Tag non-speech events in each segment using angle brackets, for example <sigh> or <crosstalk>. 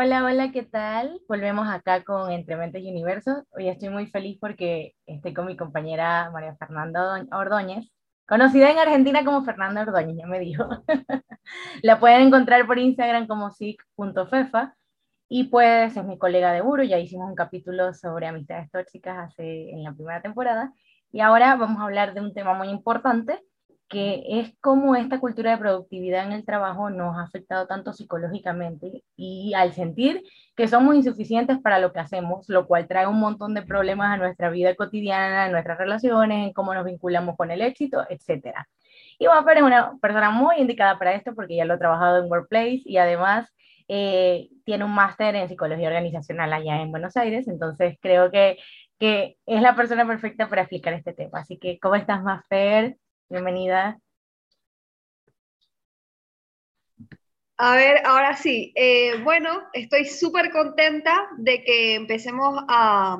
Hola, hola, ¿qué tal? Volvemos acá con Entre Mentes y Universos. Hoy estoy muy feliz porque estoy con mi compañera María Fernanda Ordóñez, conocida en Argentina como Fernanda Ordóñez, ya me dijo. <laughs> La pueden encontrar por Instagram como sic.fefa y pues es mi colega de Uro, ya hicimos un capítulo sobre amistades tóxicas hace, en la primera temporada y ahora vamos a hablar de un tema muy importante que es cómo esta cultura de productividad en el trabajo nos ha afectado tanto psicológicamente y al sentir que somos insuficientes para lo que hacemos, lo cual trae un montón de problemas a nuestra vida cotidiana, a nuestras relaciones, en cómo nos vinculamos con el éxito, etc. Y Juanfer es una persona muy indicada para esto porque ya lo ha trabajado en Workplace y además eh, tiene un máster en psicología organizacional allá en Buenos Aires, entonces creo que, que es la persona perfecta para explicar este tema. Así que, ¿cómo estás, Mafer? Bienvenida. A ver, ahora sí. Eh, bueno, estoy súper contenta de que empecemos a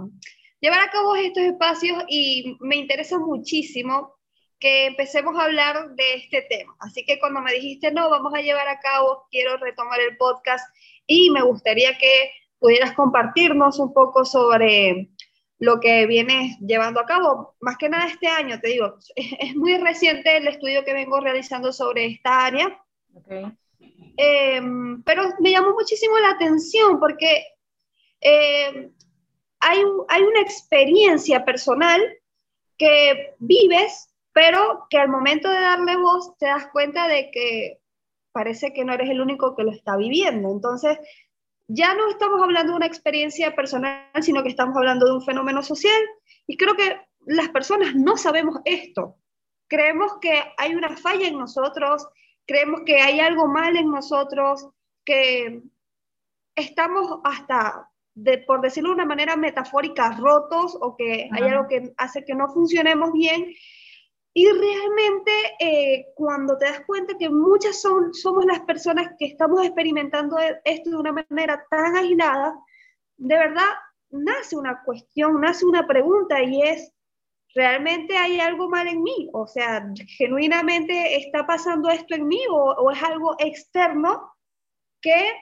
llevar a cabo estos espacios y me interesa muchísimo que empecemos a hablar de este tema. Así que cuando me dijiste, no, vamos a llevar a cabo, quiero retomar el podcast y me gustaría que pudieras compartirnos un poco sobre lo que vienes llevando a cabo. Más que nada este año, te digo, es, muy reciente el estudio que vengo realizando sobre esta área. Em, pero me llamó muchísimo la atención porque em, hay, hay una experiencia personal que vives, pero que al momento de darle voz te das cuenta de que parece que no eres el único que lo está viviendo. Entonces, ya no estamos hablando de una experiencia personal, sino que estamos hablando de un fenómeno social. Y creo que las personas no sabemos esto. Creemos que hay una falla en nosotros, creemos que hay algo mal en nosotros, que estamos hasta, de, por decirlo de una manera metafórica, rotos o que hay algo que hace que no funcionemos bien y realmente eh, cuando te das cuenta que muchas son, somos las personas que estamos experimentando esto de una manera tan aislada, de verdad nace una cuestión, nace una pregunta y es, ¿realmente hay algo mal en mí? O sea, ¿genuinamente está pasando esto en mí o, o es algo externo que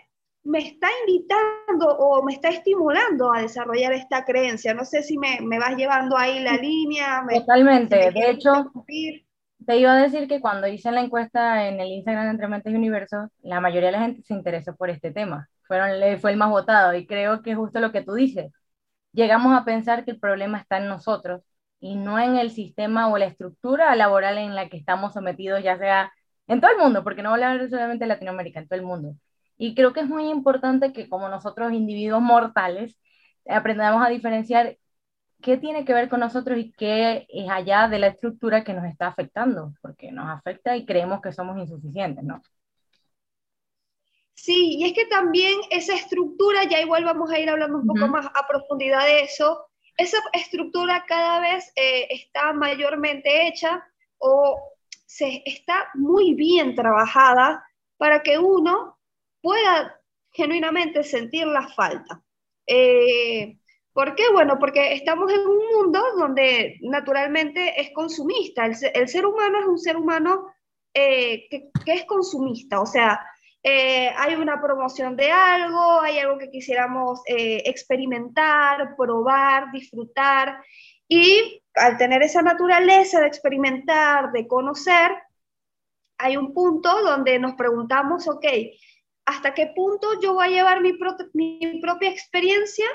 me está invitando o me está estimulando a desarrollar esta creencia. No sé si me, me vas llevando ahí la línea. Totalmente. de hecho, te iba a decir que cuando hice la encuesta en el Instagram de Entre Mentes y Universo, la mayoría de la gente se interesó por este tema. Fueron, fue el más votado y creo que es justo lo que tú dices. Llegamos a pensar que el problema está en nosotros y no en el sistema o la estructura laboral en la que estamos sometidos, ya sea en todo el mundo, porque no voy a hablar solamente de Latinoamérica, en todo el mundo y creo que es muy importante que como nosotros individuos mortales aprendamos a diferenciar qué tiene que ver con nosotros y qué es allá de la estructura que nos está afectando, porque nos afecta y creemos que somos insuficientes, ¿no? Sí, y es que también esa estructura, ya igual vamos a ir hablando un poco más a profundidad de eso, esa estructura cada vez eh, está mayormente hecha o se está muy bien trabajada para que uno pueda genuinamente sentir la falta. Eh, ¿Por qué? Bueno, porque estamos en un mundo donde naturalmente es consumista. El, ser humano es un ser humano eh, que, es consumista, o sea, eh, hay una promoción de algo, hay algo que quisiéramos experimentar, probar, disfrutar, y al tener esa naturaleza de experimentar, de conocer, hay un punto donde nos preguntamos, ok, hasta qué punto yo voy a llevar mi, mi propia experiencia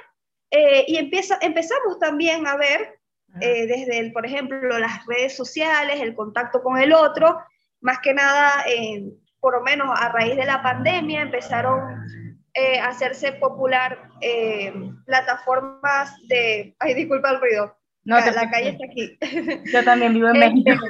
eh, y empieza, empezamos también a ver eh, desde, el, por ejemplo, las redes sociales, el contacto con el otro, más que nada, por lo menos a raíz de la pandemia, empezaron eh, a hacerse popular plataformas de... Ay, disculpa el ruido. No, la, la calle está aquí. Yo también vivo en <laughs> México.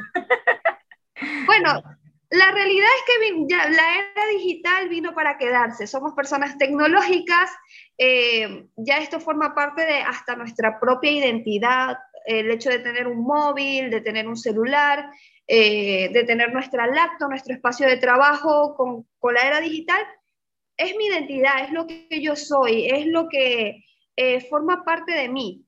bueno, la realidad es que la era digital vino para quedarse. Somos personas tecnológicas, eh, ya esto forma parte de hasta nuestra propia identidad, el hecho de tener un móvil, de tener un celular, eh, de tener nuestra laptop, nuestro espacio de trabajo con, con, la era digital, es mi identidad, es lo que yo soy, es lo que eh, forma parte de mí.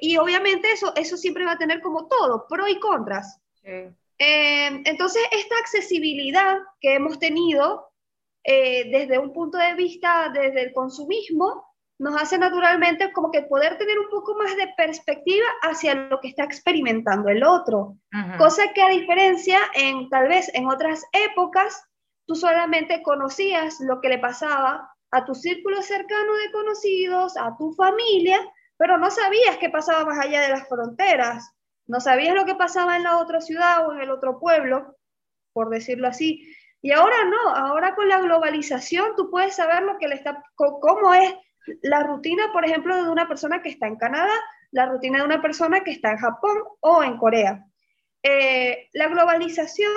y obviamente eso, eso siempre va a tener como todo, pros y contras. Sí. Eh, entonces, esta accesibilidad que hemos tenido eh, desde un punto de vista, desde el consumismo, nos hace naturalmente como que poder tener un poco más de perspectiva hacia lo que está experimentando el otro. Cosa que a diferencia en tal vez en otras épocas, tú solamente conocías lo que le pasaba a tu círculo cercano de conocidos, a tu familia, pero no sabías qué pasaba más allá de las fronteras, no sabías lo que pasaba en la otra ciudad o en el otro pueblo, por decirlo así. Y ahora no, ahora con la globalización tú puedes saber lo que le está, cómo es la rutina, por ejemplo, de una persona que está en Canadá, la rutina de una persona que está en Japón o en Corea. Eh, la globalización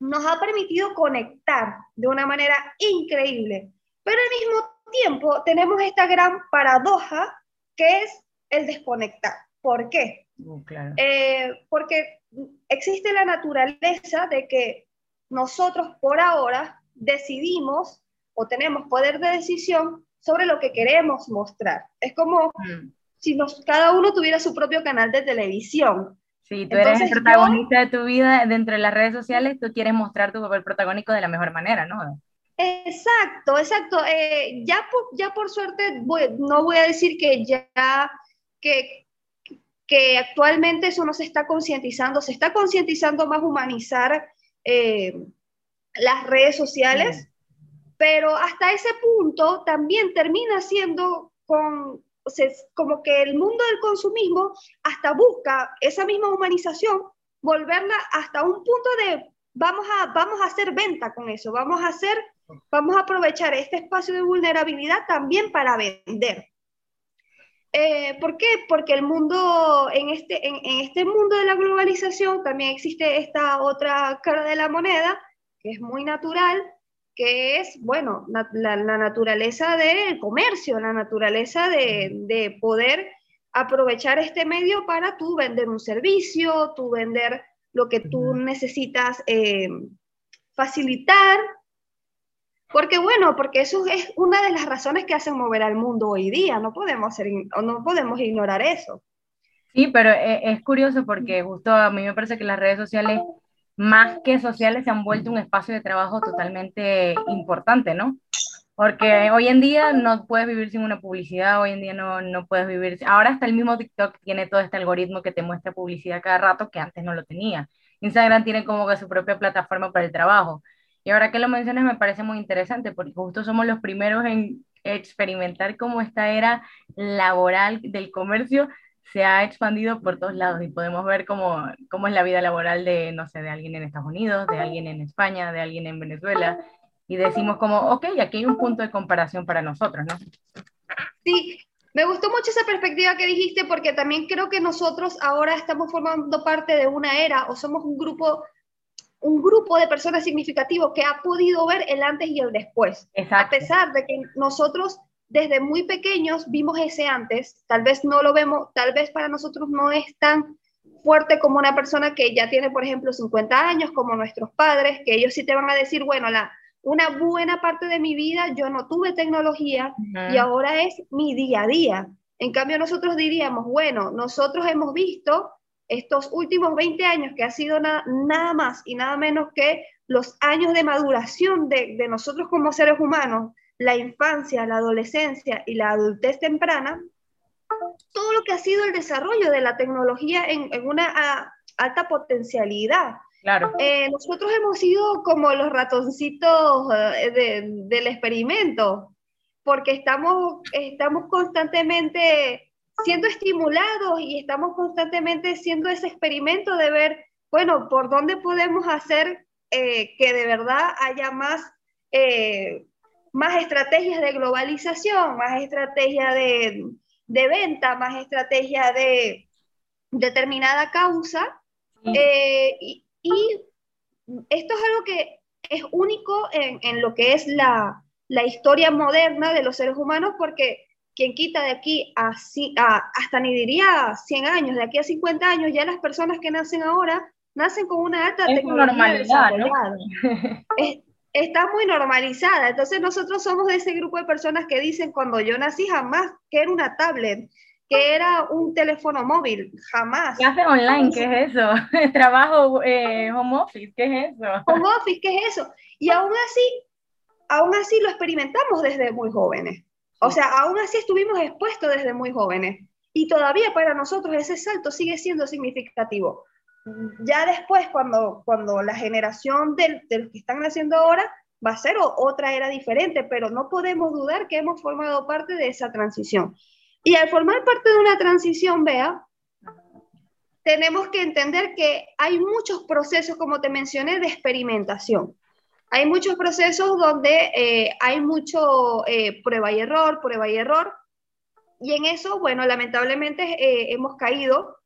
nos ha permitido conectar de una manera increíble, pero al mismo tiempo tenemos esta gran paradoja que es el desconectar. ¿Por qué? Uh, eh, porque existe la naturaleza de que nosotros por ahora decidimos o tenemos poder de decisión sobre lo que queremos mostrar. Es como mm. si nos, cada uno tuviera su propio canal de televisión. Sí, tú eres el protagonista de tu vida dentro de las redes sociales, tú quieres mostrar tu papel protagónico de la mejor manera, ¿no? Exacto, exacto. Eh, ya, por, ya por suerte, no voy a decir que ya, que, que actualmente eso no se está concientizando, se está concientizando más humanizar eh, las redes sociales, pero hasta ese punto también termina siendo con, como que el mundo del consumismo hasta busca esa misma humanización, volverla hasta un punto de vamos a, vamos a hacer venta con eso, vamos a hacer, vamos a aprovechar este espacio de vulnerabilidad también para vender. Eh, ¿Por qué? Porque el mundo, en este, en, en este mundo de la globalización también existe esta otra cara de la moneda, que es muy natural, que es, bueno, la, naturaleza del comercio, la naturaleza de, poder aprovechar este medio para tú vender un servicio, tú vender lo que tú necesitas eh, facilitar. Porque bueno, porque eso es una de las razones que hacen mover al mundo hoy día, no podemos, ser, no podemos ignorar eso. Sí, pero es, es curioso porque justo a mí me parece que las redes sociales más que sociales, se han vuelto un espacio de trabajo totalmente importante, ¿no? Porque hoy en día no puedes vivir sin una publicidad, hoy en día no, no puedes vivir, ahora hasta el mismo TikTok tiene todo este algoritmo que te muestra publicidad cada rato que antes no lo tenía. Instagram tiene como que su propia plataforma para el trabajo. Y ahora que lo mencionas me parece muy interesante porque justo somos los primeros en experimentar cómo esta era laboral del comercio se ha expandido por todos lados y podemos ver cómo, cómo es la vida laboral de, no sé, de alguien en Estados Unidos, de alguien en España, de alguien en Venezuela, y decimos como, ok, aquí hay un punto de comparación para nosotros, ¿no? Sí, me gustó mucho esa perspectiva que dijiste porque también creo que nosotros ahora estamos formando parte de una era o somos un grupo un grupo de personas significativo que ha podido ver el antes y el después. A pesar de que nosotros desde muy pequeños vimos ese antes, tal vez no lo vemos, tal vez para nosotros no es tan fuerte como una persona que ya tiene, por ejemplo, 50 años, como nuestros padres, que ellos sí te van a decir, bueno, la, una buena parte de mi vida yo no tuve tecnología y ahora es mi día a día. En cambio, nosotros diríamos, bueno, nosotros hemos visto estos últimos 20 años que ha sido nada más y nada menos que los años de maduración de, de nosotros como seres humanos, la infancia, la adolescencia y la adultez temprana, todo lo que ha sido el desarrollo de la tecnología en, una alta potencialidad. Claro. Eh, nosotros hemos sido como los ratoncitos eh, del experimento, porque estamos, estamos constantemente siendo estimulados y estamos constantemente siendo ese experimento de ver, bueno, por dónde podemos hacer eh, que de verdad haya más más estrategias de globalización, más estrategia de, venta, más estrategia de determinada causa. Eh, y, esto es algo que es único en, lo que es la, historia moderna de los seres humanos, porque quien quita de aquí a, hasta ni diría 100 años, de aquí a 50 años, ya las personas que nacen ahora nacen con una alta tecnología ¿no? está muy normalizada. Entonces nosotros somos de ese grupo de personas que dicen cuando yo nací jamás que era una tablet, que era un teléfono móvil, jamás. ¿Qué hace online? ¿Qué es eso? <laughs> Trabajo eh, home office, ¿qué es eso? Home office, ¿qué es eso? Y aún así, aún así lo experimentamos desde muy jóvenes. O sea, aún así estuvimos expuestos desde muy jóvenes. Y todavía para nosotros ese salto sigue siendo significativo. Ya después, cuando, cuando la generación de, de los que están naciendo ahora va a ser otra era diferente, pero no podemos dudar que hemos formado parte de esa transición. Y al formar parte de una transición, vea, tenemos que entender que hay muchos procesos, como te mencioné, de experimentación. Hay muchos procesos donde eh, hay mucho eh, prueba y error, prueba y error. Y en eso, bueno, lamentablemente eh, hemos caído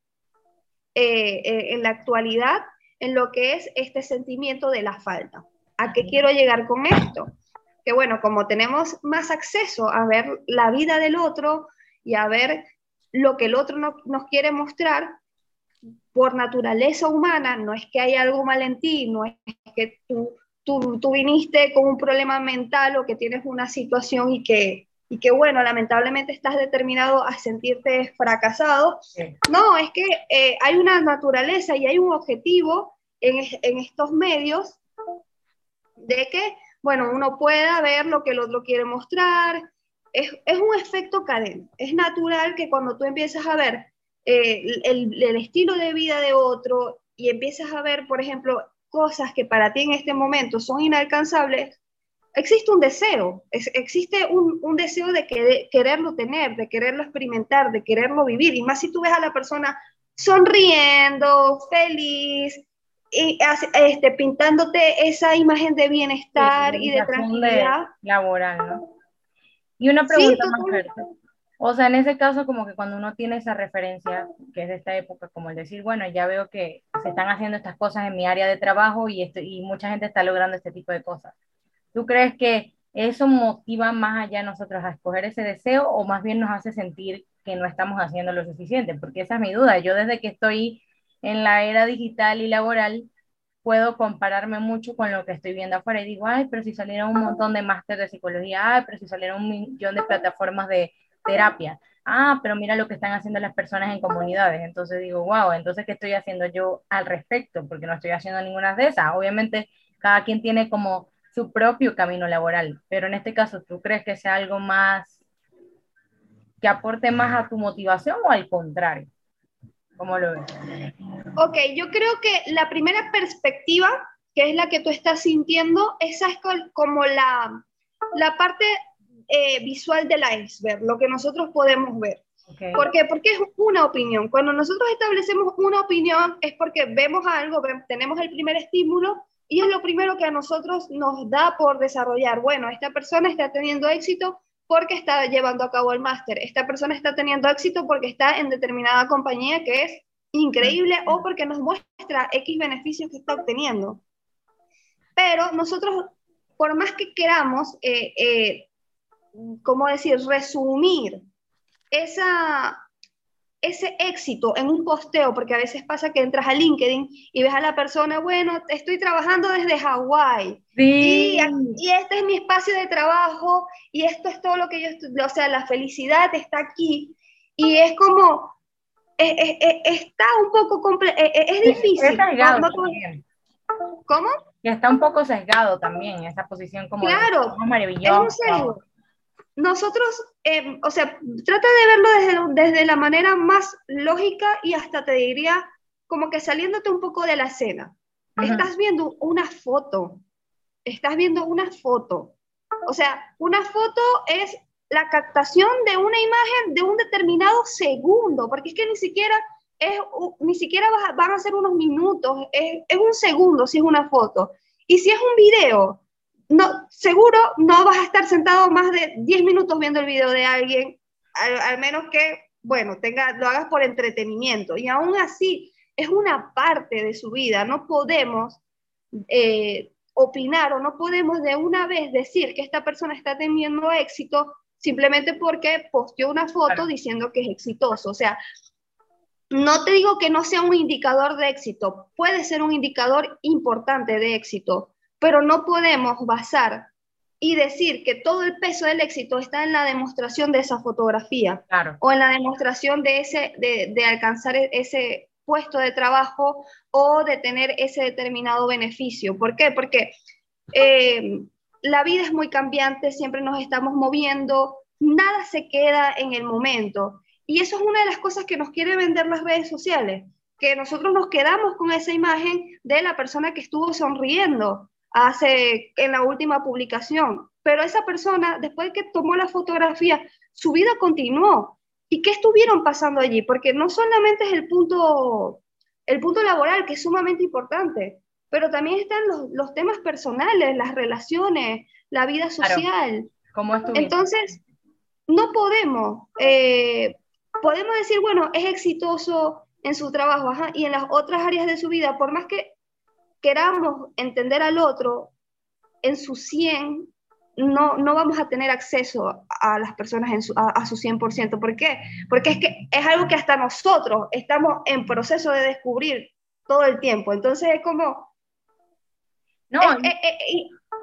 en la actualidad en lo que es este sentimiento de la falta. ¿A qué quiero llegar con esto? Que bueno, como tenemos más acceso a ver la vida del otro y a ver lo que el otro nos quiere mostrar, por naturaleza humana, no es que hay algo mal en ti, no es que tú, tú, tú viniste con un problema mental o que tienes una situación y que, y que bueno, lamentablemente estás determinado a sentirte fracasado. No, es que eh, hay una naturaleza y hay un objetivo en, en, estos medios de que, bueno, uno pueda ver lo que el otro quiere mostrar. Es, es un efecto cadena. Es natural que cuando tú empiezas a ver eh, el, el, estilo de vida de otro y empiezas a ver, por ejemplo, cosas que para ti en este momento son inalcanzables, existe un deseo, existe un, un, deseo de, que, quererlo tener, de quererlo experimentar, de quererlo vivir. Y más si tú ves a la persona sonriendo, feliz, y este, pintándote esa imagen de bienestar y de tranquilidad. laboral, ¿no? Y una pregunta más fuerte. O sea, en ese caso, como que cuando uno tiene esa referencia, que es de esta época, como el decir, bueno, ya veo que se están haciendo estas cosas en mi área de trabajo y, esto, y mucha gente está logrando este tipo de cosas. ¿Tú crees que eso motiva más allá a nosotros a escoger ese deseo o más bien nos hace sentir que no estamos haciendo lo suficiente? Porque esa es mi duda. Yo desde que estoy en la era digital y laboral, puedo compararme mucho con lo que estoy viendo afuera y digo, ay, pero si salieron un montón de máster de psicología, ay, pero si salieron un millón de plataformas de terapia, ah, pero mira lo que están haciendo las personas en comunidades, entonces digo, wow, entonces, ¿qué estoy haciendo yo al respecto? Porque no estoy haciendo ninguna de esas. Obviamente, cada quien tiene como su propio camino laboral, pero en este caso, ¿tú crees que sea algo más que aporte más a tu motivación o al contrario? ¿Cómo lo ves? Ok, yo creo que la primera perspectiva, que es la que tú estás sintiendo, esa es como la, la parte eh, visual del iceberg, lo que nosotros podemos ver. ¿Por qué? Porque es una opinión. Cuando nosotros establecemos una opinión es porque vemos algo, tenemos el primer estímulo y es lo primero que a nosotros nos da por desarrollar. Bueno, esta persona está teniendo éxito porque está llevando a cabo el máster. Esta persona está teniendo éxito porque está en determinada compañía que es increíble o porque nos muestra X beneficios que está obteniendo. Pero nosotros, por más que queramos, eh, eh, ¿cómo decir?, resumir esa, ese éxito en un posteo, porque a veces pasa que entras a LinkedIn y ves a la persona, bueno, estoy trabajando desde Hawái y, y, este es mi espacio de trabajo y esto es todo lo que yo, o sea, la felicidad está aquí y es como, está un poco, es, difícil. ¿Cómo? Y está un poco sesgado también, esa posición como, claro, maravillosa nosotros, eh, o sea, trata de verlo desde, desde la manera más lógica y hasta te diría como que saliéndote un poco de la escena. Estás viendo una foto, estás viendo una foto. O sea, una foto es la captación de una imagen de un determinado segundo, porque es que ni siquiera es, ni siquiera van a ser unos minutos, es, es un segundo si es una foto. Y si es un video, no, seguro no vas a estar sentado más de 10 minutos viendo el video de alguien, al, menos que, bueno, tenga, lo hagas por entretenimiento. Y aún así, es una parte de su vida. No podemos eh, opinar o no podemos de una vez decir que esta persona está teniendo éxito simplemente porque posteó una foto diciendo que es exitoso. O sea, no te digo que no sea un indicador de éxito, puede ser un indicador importante de éxito, pero no podemos basar y decir que todo el peso del éxito está en la demostración de esa fotografía o en la demostración de, ese, de, alcanzar e, ese puesto de trabajo o de tener ese determinado beneficio. ¿Por qué? Porque eh, la vida es muy cambiante, siempre nos estamos moviendo, nada se queda en el momento. Y eso es una de las cosas que nos quiere vender las redes sociales, que nosotros nos quedamos con esa imagen de la persona que estuvo sonriendo hace en la última publicación, pero esa persona después de que tomó la fotografía, su vida continuó. ¿Y qué estuvieron pasando allí? Porque no solamente es el punto el punto laboral que es sumamente importante, pero también están los, temas personales, las relaciones, la vida social. Entonces, no podemos, eh, podemos decir, bueno, es exitoso en su trabajo y en las otras áreas de su vida, por más que queramos entender al otro en su 100, no, no vamos a tener acceso a las personas en su, a, su 100%. ¿Por qué? Porque es que es algo que hasta nosotros estamos en proceso de descubrir todo el tiempo. Entonces es como... No,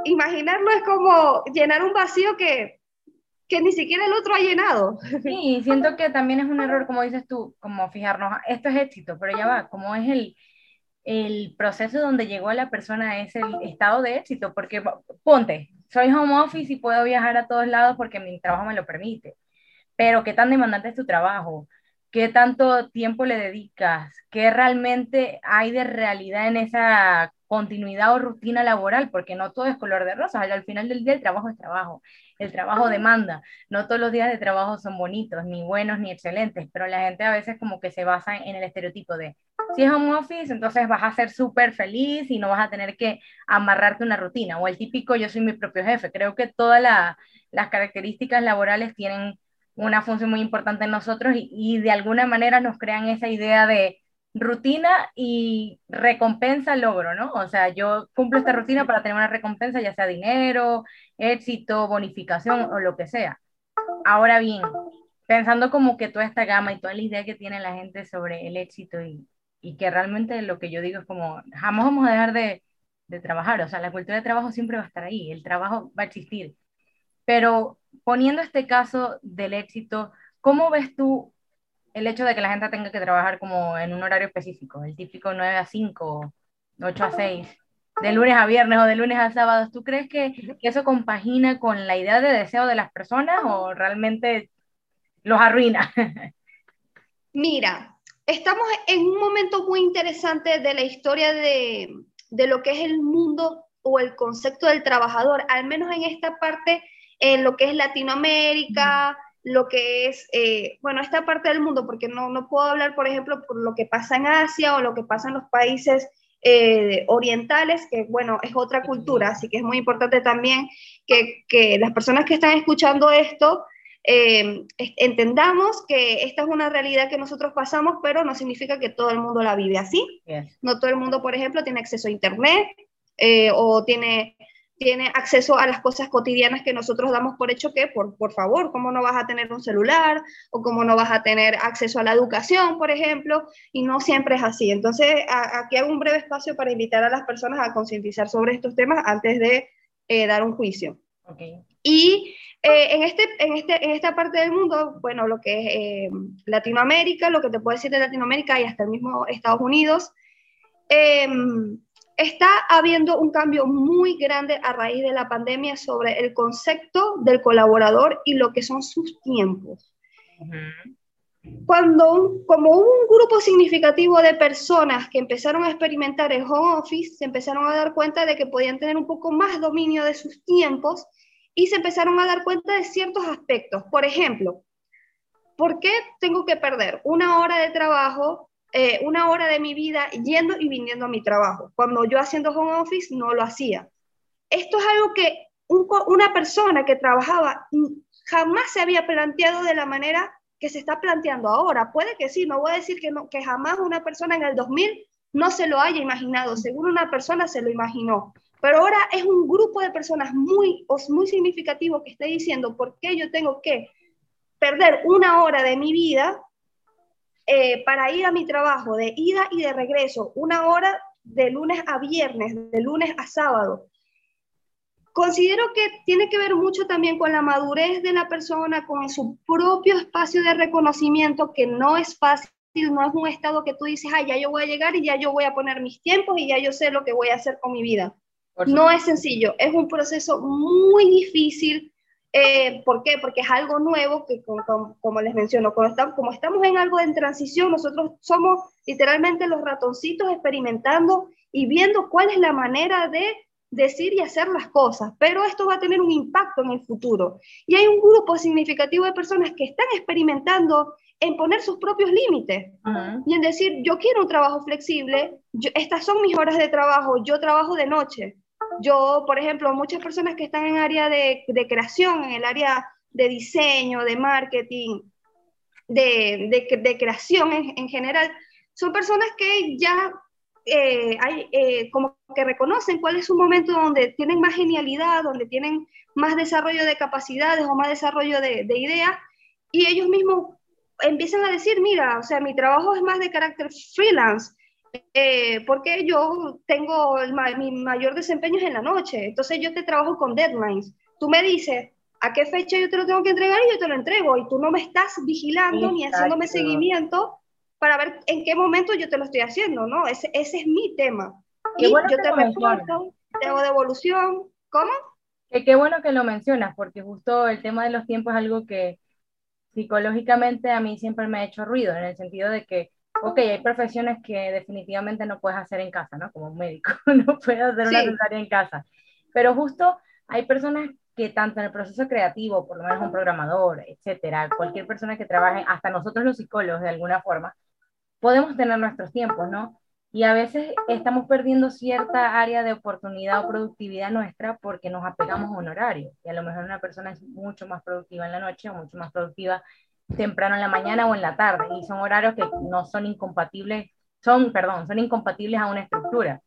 imaginarlo es como llenar un vacío que, que ni siquiera el otro ha llenado. Sí, siento que también es un error, como dices tú, como fijarnos, esto es éxito, pero ya va, como es el, el proceso donde llegó a la persona, es el estado de éxito, porque ponte, soy home office y puedo viajar a todos lados porque mi trabajo me lo permite, pero ¿qué tan demandante es tu trabajo? ¿Qué tanto tiempo le dedicas? ¿Qué realmente hay de realidad en esa continuidad o rutina laboral? Porque no todo es color de rosa, al final del día el trabajo es trabajo, el trabajo demanda, no todos los días de trabajo son bonitos, ni buenos, ni excelentes, pero la gente a veces como que se basa en el estereotipo de si es home office, entonces vas a ser súper feliz y no vas a tener que amarrarte una rutina. O el típico yo soy mi propio jefe. Creo que todas las características laborales tienen una función muy importante en nosotros y, de alguna manera nos crean esa idea de rutina y recompensa logro, ¿no? O sea, yo cumplo esta rutina para tener una recompensa, ya sea dinero, éxito, bonificación o lo que sea. Ahora bien, pensando como que toda esta gama y toda la idea que tiene la gente sobre el éxito y, y que realmente lo que yo digo es como, jamás vamos a dejar de, de trabajar, o sea, la cultura de trabajo siempre va a estar ahí, el trabajo va a existir. Pero poniendo este caso del éxito, ¿cómo ves tú el hecho de que la gente tenga que trabajar como en un horario específico, el típico 9 a 5, 8 a 6, de lunes a viernes o de lunes a sábados? ¿Tú crees que, que eso compagina con la idea de deseo de las personas o realmente los arruina? <laughs> Mira, estamos en un momento muy interesante de la historia de, lo que es el mundo o el concepto del trabajador, al menos en esta parte, en lo que es Latinoamérica, lo que es, eh, bueno, esta parte del mundo, porque no, no puedo hablar, por ejemplo, por lo que pasa en Asia o lo que pasa en los países eh, orientales, que bueno, es otra cultura, así que es muy importante también que, que las personas que están escuchando esto eh, entendamos que esta es una realidad que nosotros pasamos, pero no significa que todo el mundo la vive así. No todo el mundo, por ejemplo, tiene acceso a Internet eh, o tiene, tiene acceso a las cosas cotidianas que nosotros damos por hecho que, por, por favor, ¿cómo no vas a tener un celular? ¿O cómo no vas a tener acceso a la educación, por ejemplo? Y no siempre es así. Entonces, aquí hago un breve espacio para invitar a las personas a concientizar sobre estos temas antes de eh, dar un juicio. Okay. Y eh, en, este, en, este, en esta parte del mundo, bueno, lo que es eh, Latinoamérica, lo que te puedo decir de Latinoamérica y hasta el mismo Estados Unidos, em, está habiendo un cambio muy grande a raíz de la pandemia sobre el concepto del colaborador y lo que son sus tiempos. Cuando, como hubo un grupo significativo de personas que empezaron a experimentar el home office, se empezaron a dar cuenta de que podían tener un poco más dominio de sus tiempos y se empezaron a dar cuenta de ciertos aspectos. Por ejemplo, ¿por qué tengo que perder una hora de trabajo, eh, una hora de mi vida yendo y viniendo a mi trabajo? Cuando yo haciendo home office no lo hacía. Esto es algo que una persona que trabajaba jamás se había planteado de la manera que se está planteando ahora. Puede que sí, no voy a decir que, jamás una persona en el 2000 no se lo haya imaginado, seguro una persona se lo imaginó, pero ahora es un grupo de personas muy, muy significativo que está diciendo por qué yo tengo que perder una hora de mi vida eh, para ir a mi trabajo, de ida y de regreso, una hora de lunes a viernes, de lunes a sábado. Considero que tiene que ver mucho también con la madurez de la persona, con su propio espacio de reconocimiento, que no es fácil, no es un estado que tú dices, ah, ya yo voy a llegar y ya yo voy a poner mis tiempos y ya yo sé lo que voy a hacer con mi vida No es sencillo, es un proceso muy difícil. Eh, ¿Por qué? Porque es algo nuevo que, como, como les menciono, como estamos, como estamos en algo en transición, nosotros somos literalmente los ratoncitos experimentando y viendo cuál es la manera de decir y hacer las cosas, pero esto va a tener un impacto en el futuro. Y hay un grupo significativo de personas que están experimentando en poner sus propios límites y en decir, yo quiero un trabajo flexible, estas son mis horas de trabajo, yo trabajo de noche. Yo, por ejemplo, muchas personas que están en área de, creación, en el área de diseño, de marketing, de, creación en, en, general, son personas que ya eh, hay, eh, como que reconocen cuál es un momento donde tienen más genialidad, donde tienen más desarrollo de capacidades o más desarrollo de, de ideas, y ellos mismos empiezan a decir, mira, o sea, mi trabajo es más de carácter freelance, eh, porque yo tengo mi mayor desempeño es en la noche, entonces yo te trabajo con deadlines. Tú me dices a qué fecha yo te lo tengo que entregar y yo te lo entrego, y tú no me estás vigilando ni haciéndome seguimiento para ver en qué momento yo te lo estoy haciendo, ¿no? Ese, ese es mi tema. y yo te reporto, te hago devolución. ¿Cómo? Que qué bueno que lo mencionas, porque justo el tema de los tiempos es algo que psicológicamente a mí siempre me ha hecho ruido, en el sentido de que, ok, hay profesiones que definitivamente no puedes hacer en casa, ¿no? Como un médico, <laughs> no puedes hacer una cesárea en casa. Pero justo hay personas que tanto en el proceso creativo, por lo menos un programador, etcétera, cualquier persona que trabaje, hasta nosotros los psicólogos de alguna forma, podemos tener nuestros tiempos, ¿no? Y a veces estamos perdiendo cierta área de oportunidad o productividad nuestra porque nos apegamos a un horario. Y a lo mejor una persona es mucho más productiva en la noche o mucho más productiva temprano en la mañana o en la tarde. Y son horarios que no son incompatibles, son, perdón, son incompatibles a una estructura.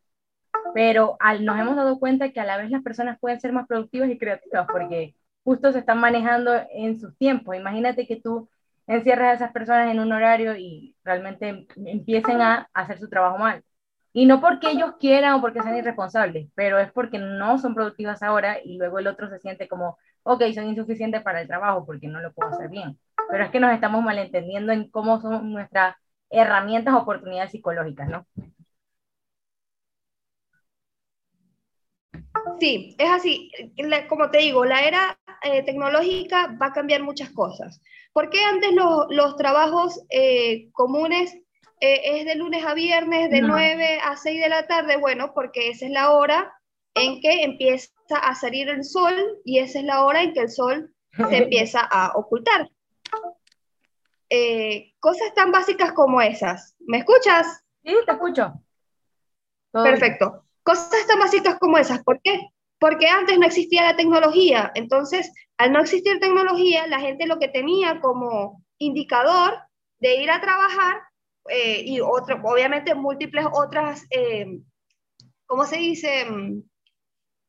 Pero al, nos hemos dado cuenta que a la vez las personas pueden ser más productivas y creativas porque justo se están manejando en sus tiempos. Imagínate que tú encierras a esas personas en un horario y realmente empiecen a hacer su trabajo mal. Y no porque ellos quieran o porque sean irresponsables, pero es porque no son productivas ahora y luego el otro se siente como, ok, son insuficientes para el trabajo porque no lo puedo hacer bien. Pero es que nos estamos malentendiendo en cómo son nuestras herramientas oportunidades psicológicas, ¿no? Sí, es así. Como te digo, la era eh, tecnológica va a cambiar muchas cosas. ¿Por qué antes los trabajos eh, comunes eh, es de lunes a viernes, de 9 a 6 de la tarde? Bueno, porque esa es la hora en que empieza a salir el sol y esa es la hora en que el sol se <laughs> empieza a ocultar. Cosas tan básicas como esas. ¿Me escuchas? Sí, te escucho. Perfecto. Cosas tan básicas como esas. ¿Por qué? Porque antes no existía la tecnología. Entonces, al no existir tecnología, la gente lo que tenía como indicador de ir a trabajar eh, y otro, obviamente múltiples otras, eh, ¿cómo se dice?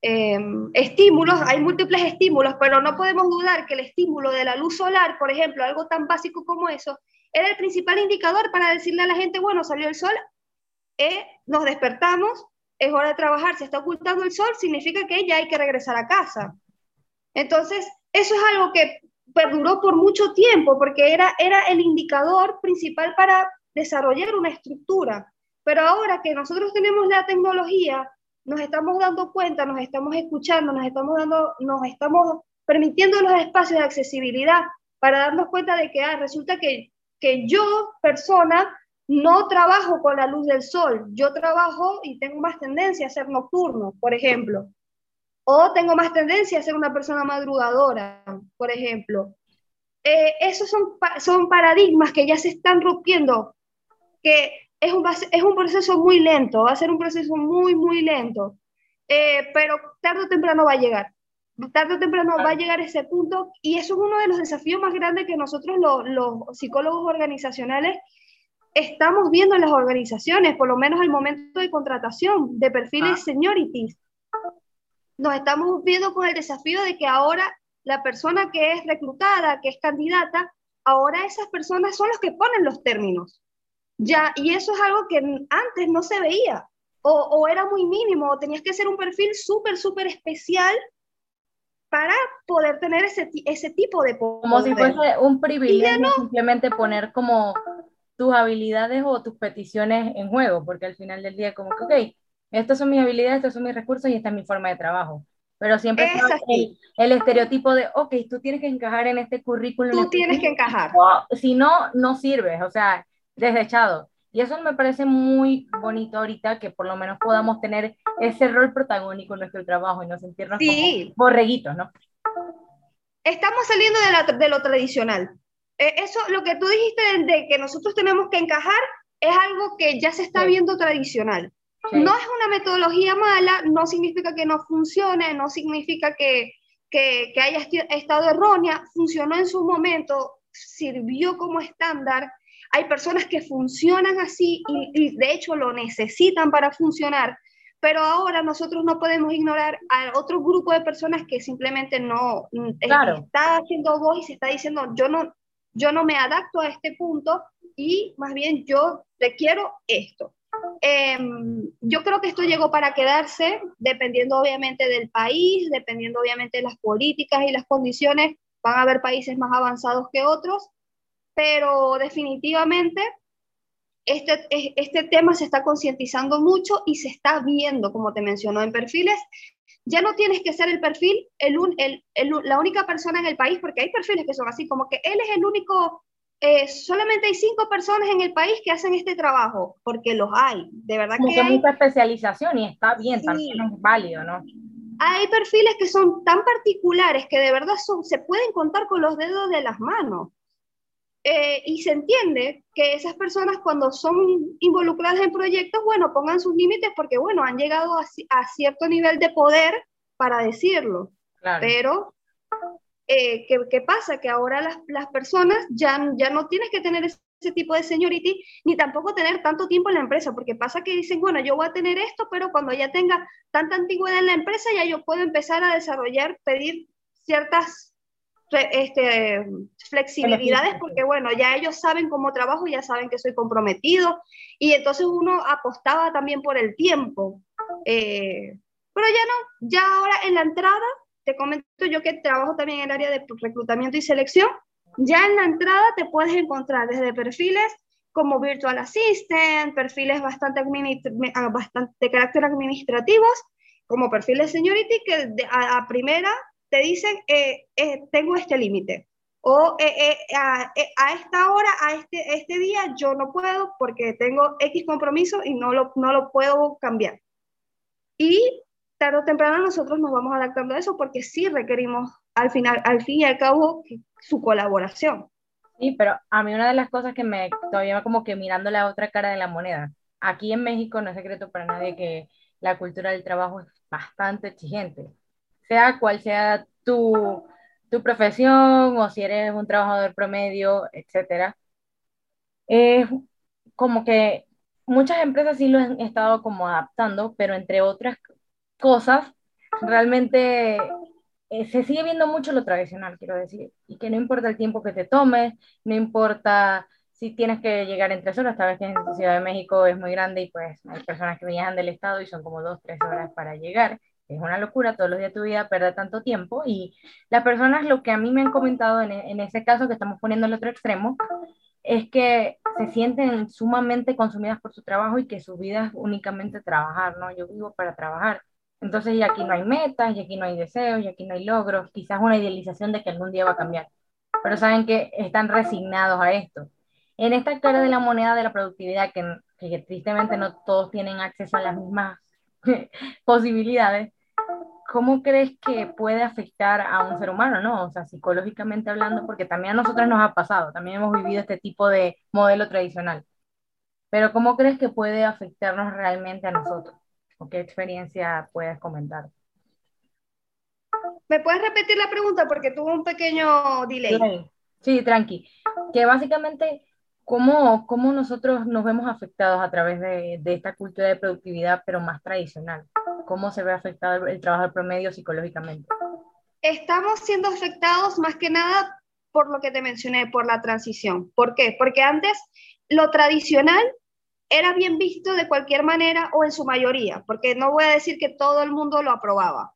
Em, estímulos, hay múltiples estímulos, pero no podemos dudar que el estímulo de la luz solar, por ejemplo, algo tan básico como eso, era el principal indicador para decirle a la gente, bueno, salió el sol, eh, nos despertamos, es hora de trabajar, se está ocultando el sol, significa que ya hay que regresar a casa. Entonces, eso es algo que perduró por mucho tiempo porque era, era el indicador principal para desarrollar una estructura. Pero ahora que nosotros tenemos la tecnología, nos estamos dando cuenta, nos estamos escuchando, nos estamos, dando, nos estamos permitiendo los espacios de accesibilidad para darnos cuenta de que ah, resulta que, que yo, persona, no trabajo con la luz del sol, yo trabajo y tengo más tendencia a ser nocturno, por ejemplo. O tengo más tendencia a ser una persona madrugadora, por ejemplo. Eh, esos son, son paradigmas que ya se están rompiendo, que es un, es un proceso muy lento, va a ser un proceso muy, muy lento, eh, pero tarde o temprano va a llegar. Tarde o temprano va a llegar ese punto y eso es uno de los desafíos más grandes que nosotros los, los psicólogos organizacionales estamos viendo en las organizaciones, por lo menos al momento de contratación de perfiles ah. seniorities nos estamos viendo con el desafío de que ahora la persona que es reclutada, que es candidata, ahora esas personas son los que ponen los términos. Ya, y eso es algo que antes no se veía, o, o era muy mínimo, o tenías que ser un perfil súper, súper especial para poder tener ese, ese tipo de poder. Como si fuese un privilegio simplemente poner como tus habilidades o tus peticiones en juego, porque al final del día como que, ok, estas son mis habilidades, estos son mis recursos y esta es mi forma de trabajo. Pero siempre está el, el, estereotipo de, ok, tú tienes que encajar en este currículum. Tú este tienes que encajar. si no, no sirves, o sea, desechado. Y eso me parece muy bonito ahorita, que por lo menos podamos tener ese rol protagónico en nuestro trabajo y no sentirnos como borreguitos, ¿no? Estamos saliendo de, de lo tradicional. Eh, eso, lo que tú dijiste de, que nosotros tenemos que encajar, es algo que ya se está viendo tradicional. No es una metodología mala, no significa que no funcione, no significa que, que, que haya estado errónea, funcionó en su momento, sirvió como estándar. Hay personas que funcionan así y, y, de hecho lo necesitan para funcionar, pero ahora nosotros no podemos ignorar a otro grupo de personas que simplemente no mm, claro. está haciendo voz y se está diciendo yo no yo no me adapto a este punto y más bien yo requiero esto. Em, yo creo que esto llegó para quedarse, dependiendo obviamente del país, dependiendo obviamente de las políticas y las condiciones. Van a haber países más avanzados que otros, pero definitivamente este, este tema se está concientizando mucho y se está viendo, como te mencionó, en perfiles. Ya no tienes que ser el perfil, el, el, el, la única persona en el país, porque hay perfiles que son así, como que él es el único eh, solamente hay cinco personas en el país que hacen este trabajo, porque los hay, de verdad Como que, hay mucha especialización y está bien, también es válido, ¿no? Hay perfiles que son tan particulares que de verdad son, se pueden contar con los dedos de las manos. Eh, y se entiende que esas personas cuando son involucradas en proyectos, bueno, pongan sus límites porque, bueno, han llegado a, a cierto nivel de poder para decirlo. Claro. Pero eh, ¿qué, pasa? Que ahora las, las, personas ya, ya no tienes que tener ese, tipo de seniority, ni tampoco tener tanto tiempo en la empresa, porque pasa que dicen, bueno, yo voy a tener esto, pero cuando ya tenga tanta antigüedad en la empresa, ya yo puedo empezar a desarrollar, pedir ciertas este, flexibilidades, porque bueno, ya ellos saben cómo trabajo, ya saben que soy comprometido, y entonces uno apostaba también por el tiempo. Eh, pero ya no, ya ahora en la entrada te comento yo que trabajo también en el área de reclutamiento y selección. Ya en la entrada te puedes encontrar desde perfiles como Virtual Assistant, perfiles bastante, ah, bastante de carácter administrativos, como perfiles Seniority, que a, primera te dicen, eh, eh, tengo este límite. O eh, a, a, esta hora, a este, este día, yo no puedo porque tengo X compromiso y no lo, no lo puedo cambiar. Y tarde o temprano nosotros nos vamos adaptando a eso porque sí requerimos al final, al fin y al cabo, su colaboración. Sí, pero a mí una de las cosas que me todavía como que mirando la otra cara de la moneda. Aquí en México no es secreto para nadie que la cultura del trabajo es bastante exigente. Sea cual sea tu, tu profesión o si eres un trabajador promedio, etcétera. Es como que muchas empresas sí lo han estado como adaptando, pero entre otras cosas, realmente eh, se sigue viendo mucho lo tradicional, quiero decir, y que no importa el tiempo que te tomes, no importa si tienes que llegar en tres horas, vez que en Ciudad de México es muy grande y pues hay personas que viajan del estado y son como dos, tres horas para llegar. Es una locura todos los días de tu vida perder tanto tiempo y las personas lo que a mí me han comentado en, en ese caso que estamos poniendo el otro extremo es que se sienten sumamente consumidas por su trabajo y que su vida es únicamente trabajar, ¿no? Yo vivo para trabajar entonces, y aquí no hay metas, y aquí no hay deseos, y aquí no hay logros, quizás una idealización de que algún día va a cambiar, pero saben que están resignados a esto. En esta cara de la moneda de la productividad, que, que tristemente no todos tienen acceso a las mismas <laughs> posibilidades, ¿cómo crees que puede afectar a un ser humano, no? O sea, psicológicamente hablando, porque también a nosotros nos ha pasado, también hemos vivido este tipo de modelo tradicional. Pero ¿cómo crees que puede afectarnos realmente a nosotros? ¿O qué experiencia puedes comentar? ¿Me puedes repetir la pregunta? Porque tuvo un pequeño delay. Sí, tranqui. Que básicamente, ¿cómo, ¿cómo nosotros nos vemos afectados a través de, de, esta cultura de productividad, pero más tradicional? ¿Cómo se ve afectado el, trabajo promedio psicológicamente? Estamos siendo afectados más que nada por lo que te mencioné, por la transición. ¿Por qué? Porque antes lo tradicional era bien visto de cualquier manera o en su mayoría, porque no voy a decir que todo el mundo lo aprobaba,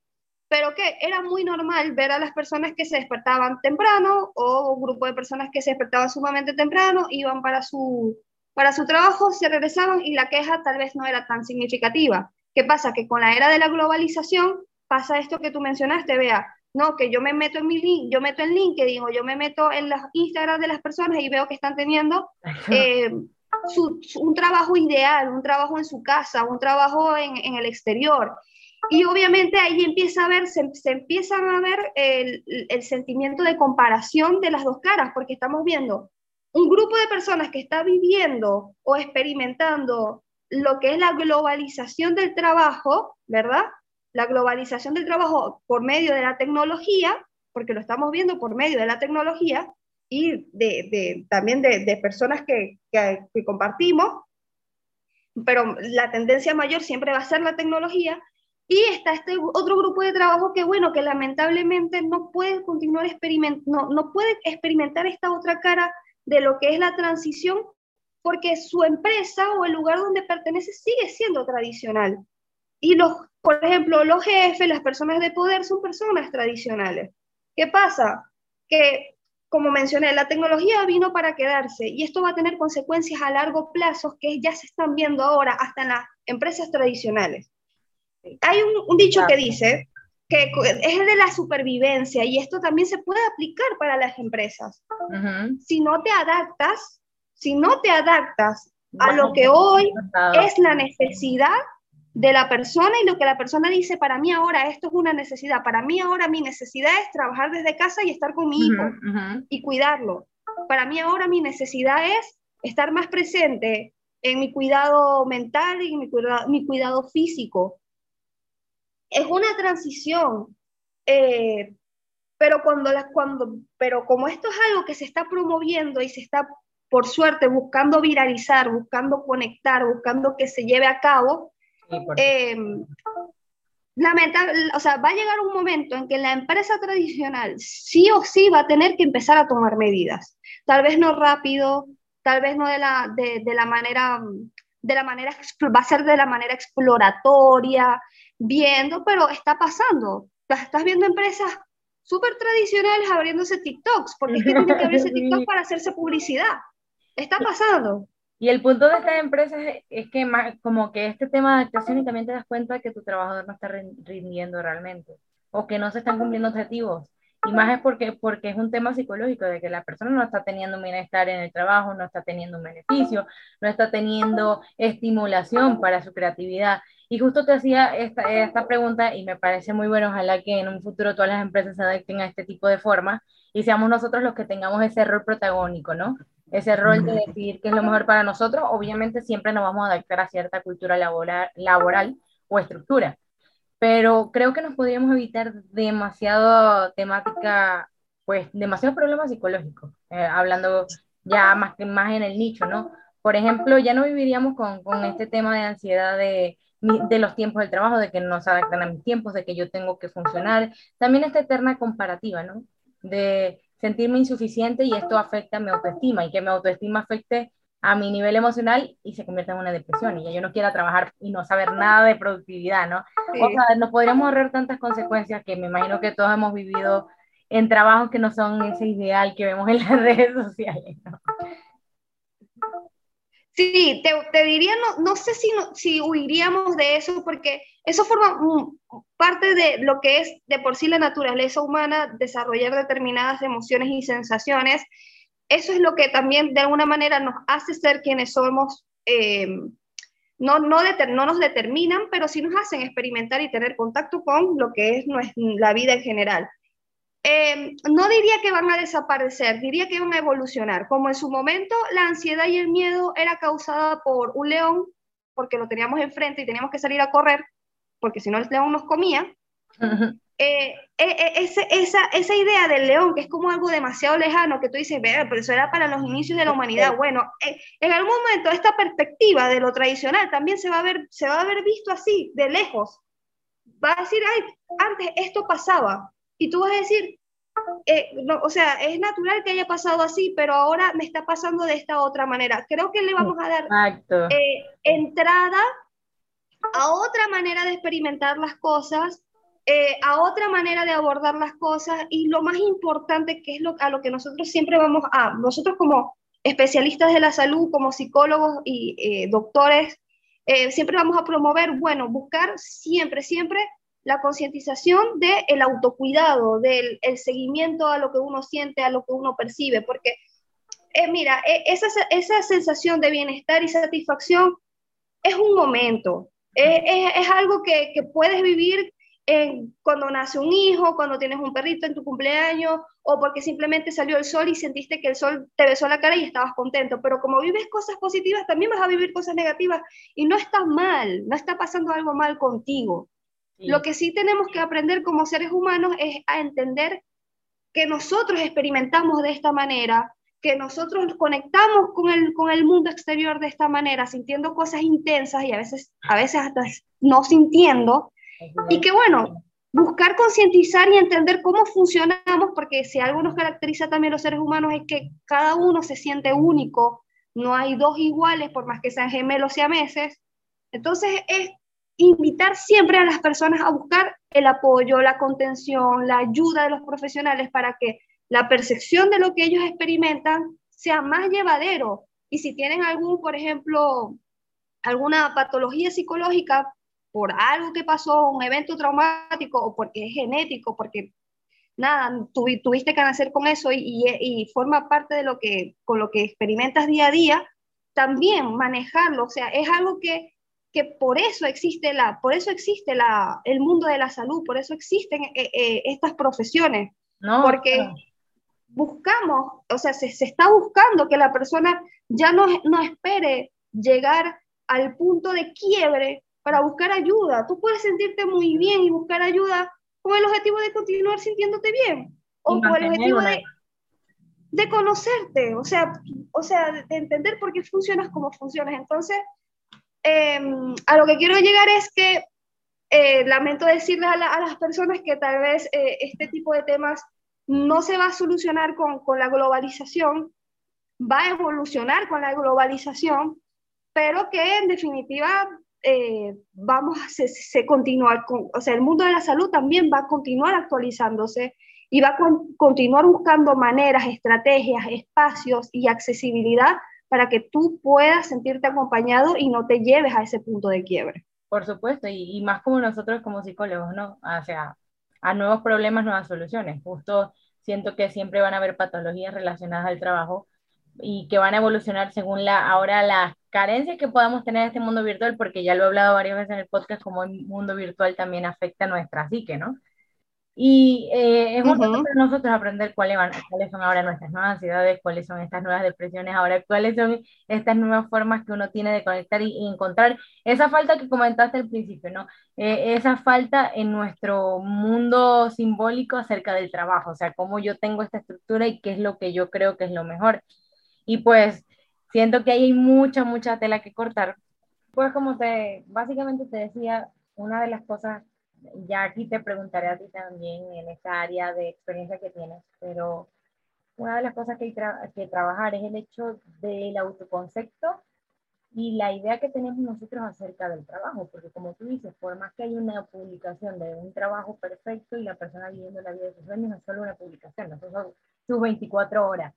pero que era muy normal ver a las personas que se despertaban temprano o un grupo de personas que se despertaban sumamente temprano, iban para su, para su trabajo, se regresaban y la queja tal vez no era tan significativa. ¿Qué pasa? Que con la era de la globalización pasa esto que tú mencionaste, vea, no, que yo me meto en mi link, yo meto en LinkedIn o yo me meto en las Instagram de las personas y veo que están teniendo eh, un trabajo ideal, un trabajo en su casa, un trabajo en, en el exterior. Y obviamente ahí empieza a ver, se, se empiezan a ver el, el, sentimiento de comparación de las dos caras, porque estamos viendo un grupo de personas que está viviendo o experimentando lo que es la globalización del trabajo, ¿verdad? La globalización del trabajo por medio de la tecnología, porque lo estamos viendo por medio de la tecnología y de, de también de, de personas que, que, que compartimos, pero la tendencia mayor siempre va a ser la tecnología, y está este otro grupo de trabajo que, bueno, que lamentablemente no puede continuar experimentando, no, no puede experimentar esta otra cara de lo que es la transición porque su empresa o el lugar donde pertenece sigue siendo tradicional. Y los, por ejemplo, los jefes, las personas de poder son personas tradicionales. ¿Qué pasa? Que, como mencioné, la tecnología vino para quedarse y esto va a tener consecuencias a largo plazo que ya se están viendo ahora hasta en las empresas tradicionales. Hay un, un dicho que dice que es el de la supervivencia y esto también se puede aplicar para las empresas. Uh -huh. Si no te adaptas, si no te adaptas a lo que hoy es la necesidad de la persona y lo que la persona dice, para mí ahora esto es una necesidad, para mí ahora mi necesidad es trabajar desde casa y estar con mi hijo uh -huh, uh -huh. y cuidarlo. Para mí ahora mi necesidad es estar más presente en mi cuidado mental y mi cuidado, mi cuidado físico es una transición, eh, pero, cuando las, cuando, pero como esto es algo que se está promoviendo y se está, por suerte, buscando viralizar, buscando conectar, buscando que se lleve a cabo, eh, lamentable, o sea, va a llegar un momento en que la empresa tradicional sí o sí va a tener que empezar a tomar medidas. Tal vez no rápido, tal vez no de la, de, de la manera, de la manera, va a ser de la manera exploratoria, viendo, pero está pasando. Estás viendo empresas súper tradicionales abriéndose TikToks, porque es <laughs> que tienen que abrirse TikTok para hacerse publicidad. Está pasando. Y el punto de estas empresas es que más, como que este tema de adaptación y también te das cuenta que tu trabajador no está rindiendo realmente o que no se están cumpliendo objetivos. Y más es porque, porque es un tema psicológico, de que la persona no está teniendo un bienestar en el trabajo, no está teniendo un beneficio, no está teniendo estimulación para su creatividad. Y justo te hacía esta, esta pregunta y me parece muy bueno, ojalá que en un futuro todas las empresas se adapten a este tipo de formas y seamos nosotros los que tengamos ese rol protagónico, ¿no? Ese rol de decidir qué es lo mejor para nosotros. Obviamente siempre nos vamos a adaptar a cierta cultura laboral, laboral o estructura, pero creo que nos podríamos evitar demasiado temática, pues demasiados problemas psicológicos, eh, hablando ya más, más en el nicho, ¿no? Por ejemplo, ya no viviríamos con, con este tema de ansiedad de de los tiempos del trabajo, de que no se adaptan a mis tiempos, de que yo tengo que funcionar. También esta eterna comparativa, ¿no? De sentirme insuficiente y esto afecta a mi autoestima y que mi autoestima afecte a mi nivel emocional y se convierta en una depresión y ya yo no quiera trabajar y no saber nada de productividad, ¿no? Sí. O sea, nos podríamos ahorrar tantas consecuencias que me imagino que todos hemos vivido en trabajos que no son ese ideal que vemos en las <laughs> redes sociales, ¿no? Sí, te, diría, no, no sé si, si huiríamos de eso, porque eso forma parte de lo que es de por sí la naturaleza humana, desarrollar determinadas emociones y sensaciones. Eso es lo que también de alguna manera nos hace ser quienes somos, eh, no, no, no, nos determinan, pero sí nos hacen experimentar y tener contacto con lo que es la vida en general eh, no diría que van a desaparecer, diría que van a evolucionar. Como en su momento la ansiedad y el miedo era causada por un león, porque lo teníamos enfrente y teníamos que salir a correr, porque si no el león nos comía. Uh -huh. eh, eh, ese, esa, esa, idea del león, que es como algo demasiado lejano, que tú dices, pero eso era para los inicios de la humanidad. Bueno, eh, en algún momento esta perspectiva de lo tradicional también se va a ver, se va a ver visto así, de lejos. Va a decir, ay, antes esto pasaba, y tú vas a decir, eh, no, o sea, es natural que haya pasado así, pero ahora me está pasando de esta otra manera. Creo que le vamos a dar eh, entrada a otra manera de experimentar las cosas, eh, a otra manera de abordar las cosas y lo más importante que es lo, a lo que nosotros siempre vamos a, nosotros como especialistas de la salud, como psicólogos y eh, doctores, eh, siempre vamos a promover, bueno, buscar siempre, siempre la concientización del autocuidado, del el seguimiento a lo que uno siente, a lo que uno percibe, porque eh, mira, e, esa, esa sensación de bienestar y satisfacción es un momento, es, es, algo que, que, puedes vivir cuando nace un hijo, cuando tienes un perrito en tu cumpleaños, o porque simplemente salió el sol y sentiste que el sol te besó la cara y estabas contento. Pero como vives cosas positivas, también vas a vivir cosas negativas y no está mal, no está pasando algo mal contigo. Lo que sí tenemos que aprender como seres humanos es a entender que nosotros experimentamos de esta manera, que nosotros conectamos con el, con el mundo exterior de esta manera, sintiendo cosas intensas y a veces, a veces hasta no sintiendo, y que bueno, buscar concientizar y entender cómo funcionamos, porque si algo nos caracteriza también los seres humanos es que cada uno se siente único, no hay dos iguales por más que sean gemelos y a meses. Entonces es invitar siempre a las personas a buscar el apoyo, la contención, la ayuda de los profesionales para que la percepción de lo que ellos experimentan sea más llevadero. Y si tienen algún, por ejemplo, alguna patología psicológica por algo que pasó, un evento traumático o porque es genético, porque nada, tuviste que nacer con eso y, y, forma parte de lo que, con lo que experimentas día a día, también manejarlo, o sea, es algo que que por eso existe, la, por eso existe la, el mundo de la salud, por eso existen eh, eh, estas profesiones, porque buscamos, o sea, se, se, está buscando que la persona ya no, no espere llegar al punto de quiebre para buscar ayuda. Tú puedes sentirte muy bien y buscar ayuda con el objetivo de continuar sintiéndote bien, o con el objetivo de, de conocerte, o sea, o sea, de entender por qué funcionas como funcionas. Entonces, Em, a lo que quiero llegar es que eh, lamento decirles a, las personas que tal vez eh, este tipo de temas no se va a solucionar con, con, la globalización, va a evolucionar con la globalización, pero que en definitiva eh, vamos a se, continuar con, o sea, el mundo de la salud también va a continuar actualizándose y va a continuar buscando maneras, estrategias, espacios y accesibilidad para que tú puedas sentirte acompañado y no te lleves a ese punto de quiebre. Por supuesto, y, más como nosotros como psicólogos, ¿no? O sea, a nuevos problemas, nuevas soluciones. Justo siento que siempre van a haber patologías relacionadas al trabajo y que van a evolucionar según la ahora las carencias que podamos tener en este mundo virtual, porque ya lo he hablado varias veces en el podcast, como el mundo virtual también afecta a nuestra psique, ¿no? Y eh, es importante para nosotros aprender cuáles, van, cuáles son ahora nuestras nuevas ansiedades, cuáles son estas nuevas depresiones, ahora cuáles son estas nuevas formas que uno tiene de conectar y, encontrar esa falta que comentaste al principio, ¿no? Eh, esa falta en nuestro mundo simbólico acerca del trabajo, o sea, cómo yo tengo esta estructura y qué es lo que yo creo que es lo mejor. Y pues siento que hay mucha, mucha tela que cortar. Pues como te, básicamente te decía, una de las cosas ya aquí te preguntaré a ti también en esa área de experiencia que tienes, pero una de las cosas que hay que trabajar es el hecho del autoconcepto y la idea que tenemos nosotros acerca del trabajo, porque como tú dices, por más que haya una publicación de un trabajo perfecto y la persona viviendo la vida de sus sueños, no es solo una publicación, no son sus 24 horas.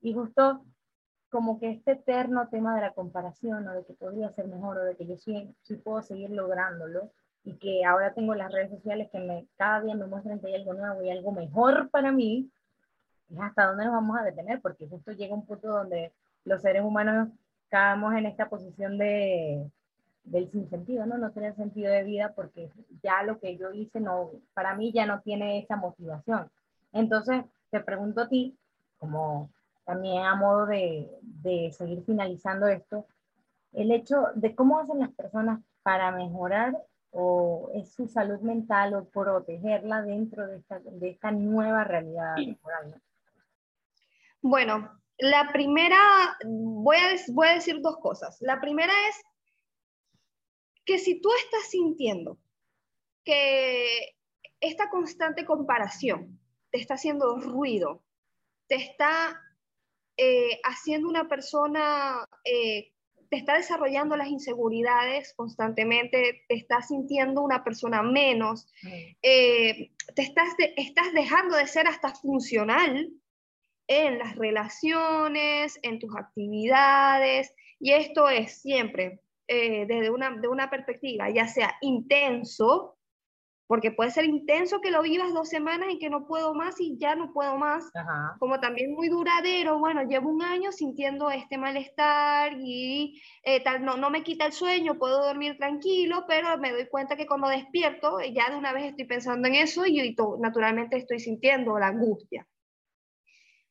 Y justo como que este eterno tema de la comparación o de que podría ser mejor o de que yo sí, sí puedo seguir lográndolo, y que ahora tengo las redes sociales que me, cada día me muestran que hay algo nuevo y algo mejor para mí, es hasta dónde nos vamos a detener, porque justo llega un punto donde los seres humanos caemos en esta posición de, del sinsentido, ¿no? No tener sentido de vida porque ya lo que yo hice no, para mí ya no tiene esa motivación. Entonces, te pregunto a ti, como también a modo de, de seguir finalizando esto, el hecho de cómo hacen las personas para mejorar o es su salud mental o protegerla dentro de esta, de esta nueva realidad Bueno, la primera, voy a, voy a decir dos cosas. La primera es que si tú estás sintiendo que esta constante comparación te está haciendo ruido, te está eh, haciendo una persona eh, te está desarrollando las inseguridades constantemente, te estás sintiendo una persona menos, eh, te estás, estás dejando de ser hasta funcional en las relaciones, en tus actividades, y esto es siempre eh, desde una, de una perspectiva, ya sea intenso, porque puede ser intenso que lo vivas dos semanas y que no puedo más y ya no puedo más, como también muy duradero, bueno, llevo un año sintiendo este malestar y eh, tal, no, no me quita el sueño, puedo dormir tranquilo, pero me doy cuenta que cuando despierto ya de una vez estoy pensando en eso y, y naturalmente estoy sintiendo la angustia.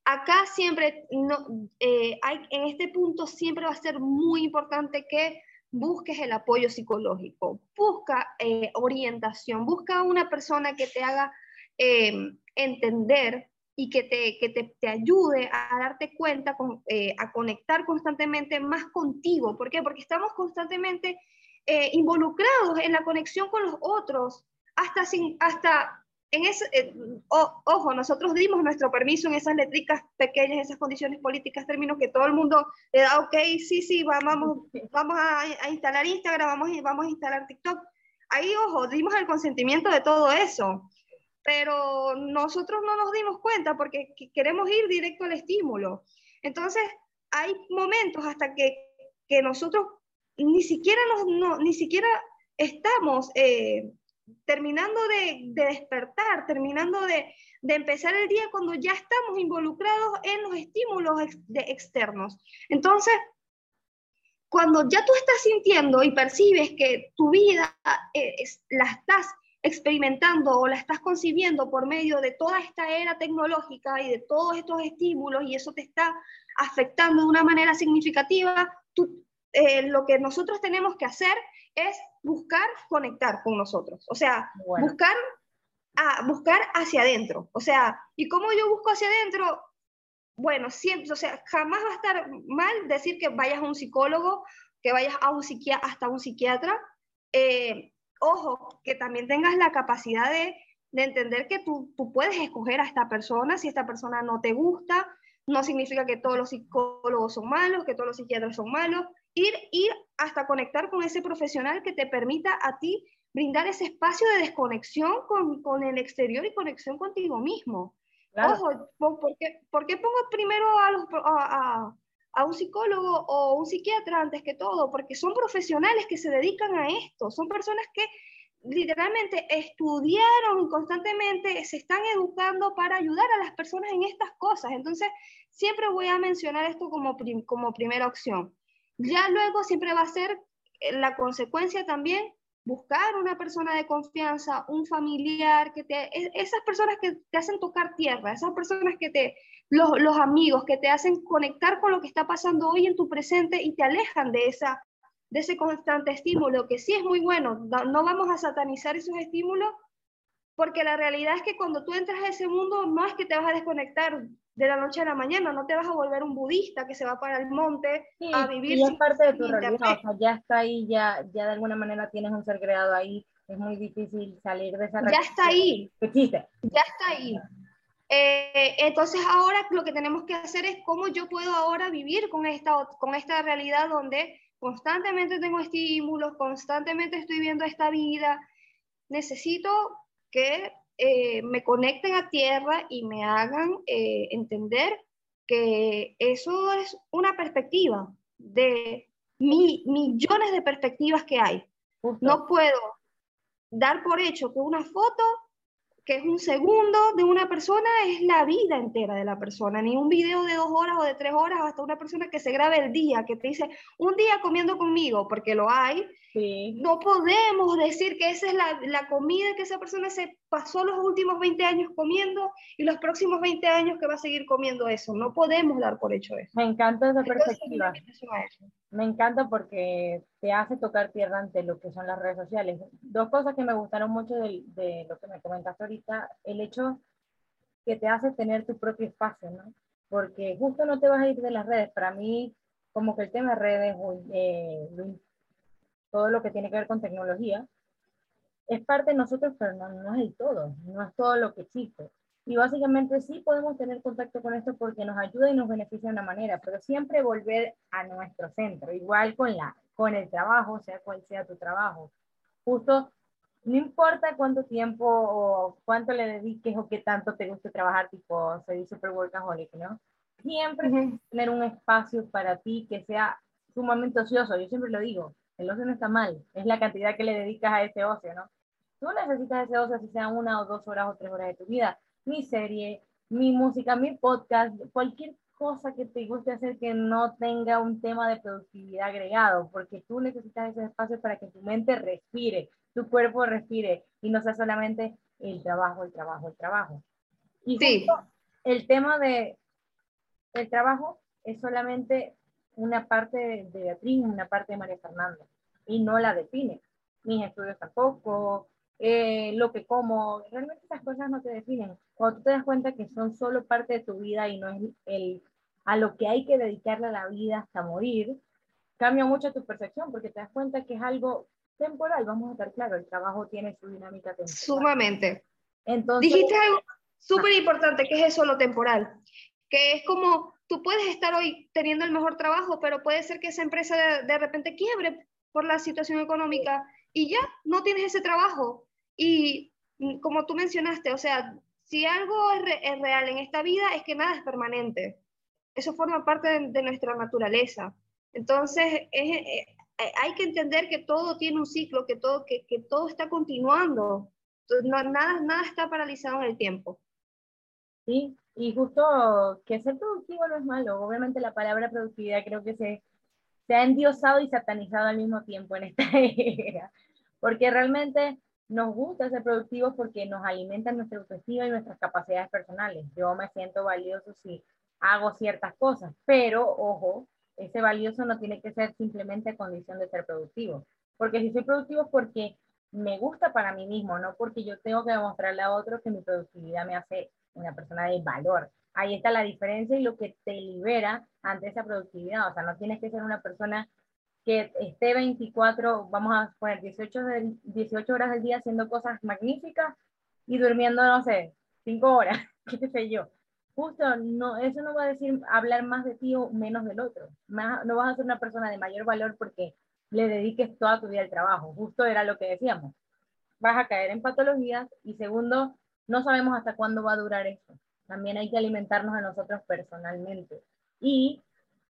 Acá siempre, no, eh, hay, en este punto siempre va a ser muy importante que busques el apoyo psicológico, busca eh, orientación, busca una persona que te haga em, entender y que te, que te, ayude a darte cuenta, con, eh, a conectar constantemente más contigo. ¿Por qué? Porque estamos constantemente eh, involucrados en la conexión con los otros, hasta, sin, hasta en ese, eh, ojo, nosotros dimos nuestro permiso en esas letricas pequeñas, esas condiciones políticas, términos que todo el mundo le da, ok, sí, sí, vamos, <laughs> vamos a, instalar Instagram, vamos, vamos a instalar TikTok. Ahí, ojo, dimos el consentimiento de todo eso, pero nosotros no nos dimos cuenta porque queremos ir directo al estímulo. Entonces, hay momentos hasta que, que nosotros ni siquiera, nos, no, ni siquiera estamos... Eh, terminando de, despertar, terminando de, empezar el día cuando ya estamos involucrados en los estímulos externos. Entonces, cuando ya tú estás sintiendo y percibes que tu vida eh, la estás experimentando o la estás concibiendo por medio de toda esta era tecnológica y de todos estos estímulos y eso te está afectando de una manera significativa, tú, eh, lo que nosotros tenemos que hacer es buscar conectar con nosotros, o sea, buscar, a, buscar hacia adentro, o sea, ¿y cómo yo busco hacia adentro? Bueno, siempre, o sea, jamás va a estar mal decir que vayas a un psicólogo, que vayas a un psiquiatra, hasta un psiquiatra. Eh, ojo, que también tengas la capacidad de, de entender que tú, tú puedes escoger a esta persona, si esta persona no te gusta, no significa que todos los psicólogos son malos, que todos los psiquiatras son malos, ir, ir hasta conectar con ese profesional que te permita a ti brindar ese espacio de desconexión con, con el exterior y conexión contigo mismo. Ojo, ¿por qué, ¿por qué, pongo primero a, los, a, a, un psicólogo o un psiquiatra antes que todo? Porque son profesionales que se dedican a esto, son personas que literalmente estudiaron constantemente, se están educando para ayudar a las personas en estas cosas. Entonces, siempre voy a mencionar esto como, como primera opción. Ya luego siempre va a ser eh, la consecuencia también buscar una persona de confianza, un familiar, que te, e, esas personas que te hacen tocar tierra, esas personas que te, los, los amigos que te hacen conectar con lo que está pasando hoy en tu presente y te alejan de esa de ese constante estímulo, que sí es muy bueno, no vamos a satanizar esos estímulos, porque la realidad es que cuando tú entras a ese mundo no es que te vas a desconectar de la noche a la mañana, no te vas a volver un budista que se va para el monte a vivir. Y es parte de tu realidad, o sea, ya está ahí, ya, ya de alguna manera tienes un ser creado ahí, es muy difícil salir de esa Ya está ahí. Existe. Ya está ahí. Eh, entonces ahora lo que tenemos que hacer es cómo yo puedo ahora vivir con esta, con esta realidad donde constantemente tengo estímulos, constantemente estoy viendo esta vida, necesito que eh, me conecten a tierra y me hagan eh, entender que eso es una perspectiva de millones de perspectivas que hay. No puedo dar por hecho que una foto que es un segundo de una persona, es la vida entera de la persona, ni un video de dos horas o de tres horas, hasta una persona que se grabe el día, que te dice, un día comiendo conmigo, porque lo hay. No podemos decir que esa es la, la, comida que esa persona se pasó los últimos 20 años comiendo y los próximos 20 años que va a seguir comiendo eso. No podemos dar por hecho eso. Me encanta esa perspectiva. Me encanta porque te hace tocar tierra ante lo que son las redes sociales. Dos cosas que me gustaron mucho de, de lo que me comentaste ahorita, el hecho que te hace tener tu propio espacio, ¿no? Porque justo no te vas a ir de las redes. Para mí, como que el tema de redes, eh, todo lo que tiene que ver con tecnología, es parte de nosotros, pero no, no es el todo, no es todo lo que existe. Y básicamente sí podemos tener contacto con esto porque nos ayuda y nos beneficia de una manera, pero siempre volver a nuestro centro, igual con, la, con el trabajo, sea cual sea tu trabajo. Justo, no importa cuánto tiempo o cuánto le dediques o qué tanto te guste trabajar, tipo, soy super workaholic, ¿no? Siempre tener un espacio para ti que sea sumamente ocioso. Yo siempre lo digo, El ocio no está mal, es la cantidad que le dedicas a ese ocio, ¿no? Tú necesitas ese ocio si sea una o dos horas o tres horas de tu vida. Mi serie, mi música, mi podcast, cualquier cosa que te guste hacer que no tenga un tema de productividad agregado, porque tú necesitas ese espacio para que tu mente respire, tu cuerpo respire y no sea solamente el trabajo, el trabajo, el trabajo. Y sí. el tema de el trabajo es solamente una parte de Beatriz, una parte de María Fernanda, y no la define. Mis estudios tampoco, eh, lo que como, realmente esas cosas no te definen. Cuando tú te das cuenta que son solo parte de tu vida y no es el, a lo que hay que dedicarle a la vida hasta morir, cambia mucho tu percepción porque te das cuenta que es algo temporal, vamos a estar claros, el trabajo tiene su dinámica temporal. Sumamente. Entonces, Dijiste algo súper importante, que es eso, lo temporal, que es como tú puedes estar hoy teniendo el mejor trabajo, pero puede ser que esa empresa de, de repente quiebre por la situación económica y ya no tienes ese trabajo. Y mm, como tú mencionaste, o sea, si algo es, real en esta vida es que nada es permanente. Eso forma parte de, nuestra naturaleza. Entonces, eh, hay que entender que todo tiene un ciclo, que todo, que, que todo está continuando. No, nada, nada está paralizado en el tiempo. Sí, y justo que ser productivo no es malo. Obviamente la palabra productividad creo que se, se ha endiosado y satanizado al mismo tiempo en esta <laughs> era. Porque realmente nos gusta ser productivos porque nos alimenta nuestra autoestima y nuestras capacidades personales. Yo me siento valioso si hago ciertas cosas, pero ojo, ese valioso no tiene que ser simplemente condición de ser productivo. Porque si soy productivo es porque me gusta para mí mismo, no porque yo tengo que demostrarle a otros que mi productividad me hace una persona de valor. Ahí está la diferencia y lo que te libera ante esa productividad. O sea, no tienes que ser una persona que esté 24, vamos a poner 18, 18 horas al día haciendo cosas magníficas y durmiendo, no sé, 5 horas, <laughs> qué sé yo. Justo, no, eso no va a decir hablar más de ti o menos del otro. no vas a ser una persona de mayor valor porque le dediques toda tu vida al trabajo. Justo era lo que decíamos. Vas a caer en patologías y segundo, no sabemos hasta cuándo va a durar esto. También hay que alimentarnos a nosotros personalmente. Y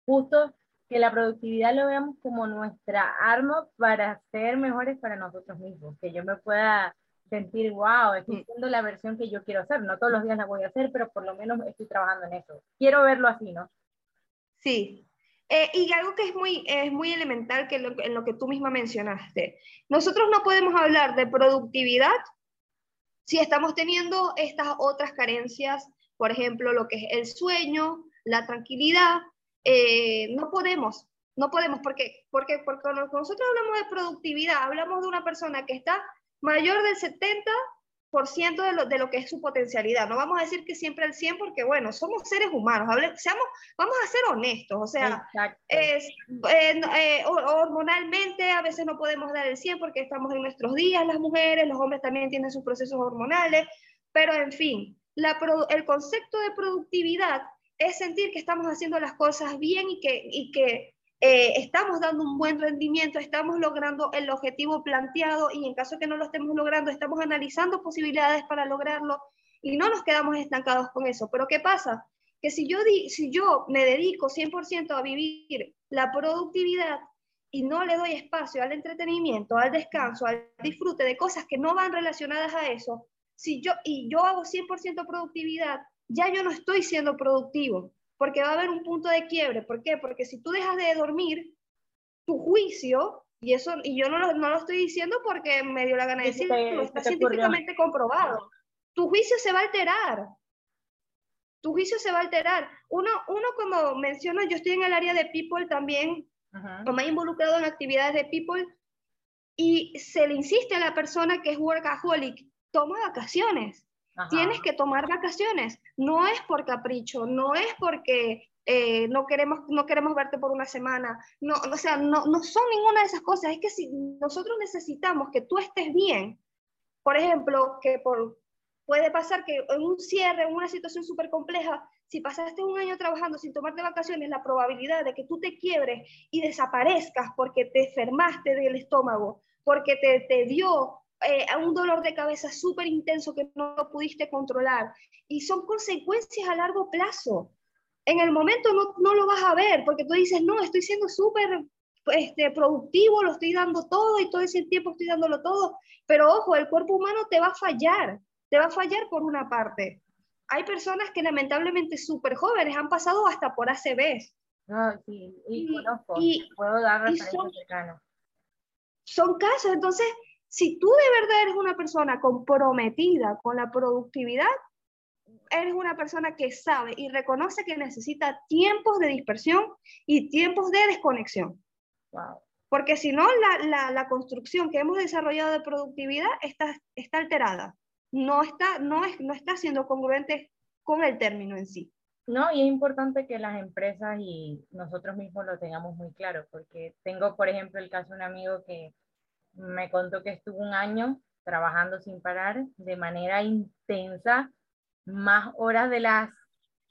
justo que la productividad lo veamos como nuestra arma para ser mejores para nosotros mismos, que yo me pueda sentir, wow, estoy mm. siendo la versión que yo quiero hacer, no todos los días la voy a hacer, pero por lo menos estoy trabajando en eso. Quiero verlo así, ¿no? Sí. Eh, y algo que es muy, es muy elemental que en lo que tú misma mencionaste. Nosotros no podemos hablar de productividad si estamos teniendo estas otras carencias, por ejemplo, lo que es el sueño, la tranquilidad, eh, no podemos, no podemos, porque, porque, porque cuando nosotros hablamos de productividad, hablamos de una persona que está mayor del 70% de lo, de lo que es su potencialidad. No vamos a decir que siempre el 100 porque, bueno, somos seres humanos, seamos, vamos a ser honestos, o sea, es, eh, eh, hormonalmente a veces no podemos dar el 100 porque estamos en nuestros días, las mujeres, los hombres también tienen sus procesos hormonales, pero en fin, el concepto de productividad es sentir que estamos haciendo las cosas bien y que, y que eh, estamos dando un buen rendimiento, estamos logrando el objetivo planteado y en caso que no lo estemos logrando, estamos analizando posibilidades para lograrlo y no nos quedamos estancados con eso. Pero ¿qué pasa? Que si yo, si yo me dedico 100% a vivir la productividad y no le doy espacio al entretenimiento, al descanso, al disfrute de cosas que no van relacionadas a eso, si yo, y yo hago 100% productividad, ya yo no estoy siendo productivo, porque va a haber un punto de quiebre. ¿Por qué? Porque si tú dejas de dormir, tu juicio, y eso, y yo no lo, no lo estoy diciendo porque me dio la gana de decirlo, está científicamente comprobado. Tu juicio se va a alterar. Tu juicio se va a alterar. Uno, uno como menciono, yo estoy en el área de people también, o me he involucrado en actividades de people, y se le insiste a la persona que es workaholic, toma vacaciones. Tienes que tomar vacaciones. No es por capricho, no es porque eh, no, queremos, no queremos verte por una semana. No, o sea, no, no son ninguna de esas cosas. Es que si nosotros necesitamos que tú estés bien, por ejemplo, que por, puede pasar que en un cierre, en una situación súper compleja, si pasaste un año trabajando sin tomarte vacaciones, la probabilidad de que tú te quiebres y desaparezcas porque te enfermaste del estómago, porque te, te dio eh, a un dolor de cabeza súper intenso que no pudiste controlar. Y son consecuencias a largo plazo. En el momento no, no, lo vas a ver porque tú dices, no, estoy siendo súper este, productivo, lo estoy dando todo y todo ese tiempo estoy dándolo todo, pero ojo, el cuerpo humano te va a fallar, te va a fallar por una parte. Hay personas que lamentablemente súper jóvenes han pasado hasta por ACVs. No, sí, y, conozco, puedo dar referencias cercanas. Son casos, entonces, si tú de verdad eres una persona comprometida con la productividad, eres una persona que sabe y reconoce que necesita tiempos de dispersión y tiempos de desconexión. Porque si no, la, construcción que hemos desarrollado de productividad está, está alterada. No está, no, es, no está siendo congruente con el término en sí. No, y es importante que las empresas y nosotros mismos lo tengamos muy claro, porque tengo, por ejemplo, el caso de un amigo que me contó que estuvo un año trabajando sin parar de manera intensa, más horas de las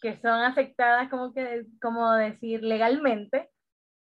que son aceptadas, como, que, como decir, legalmente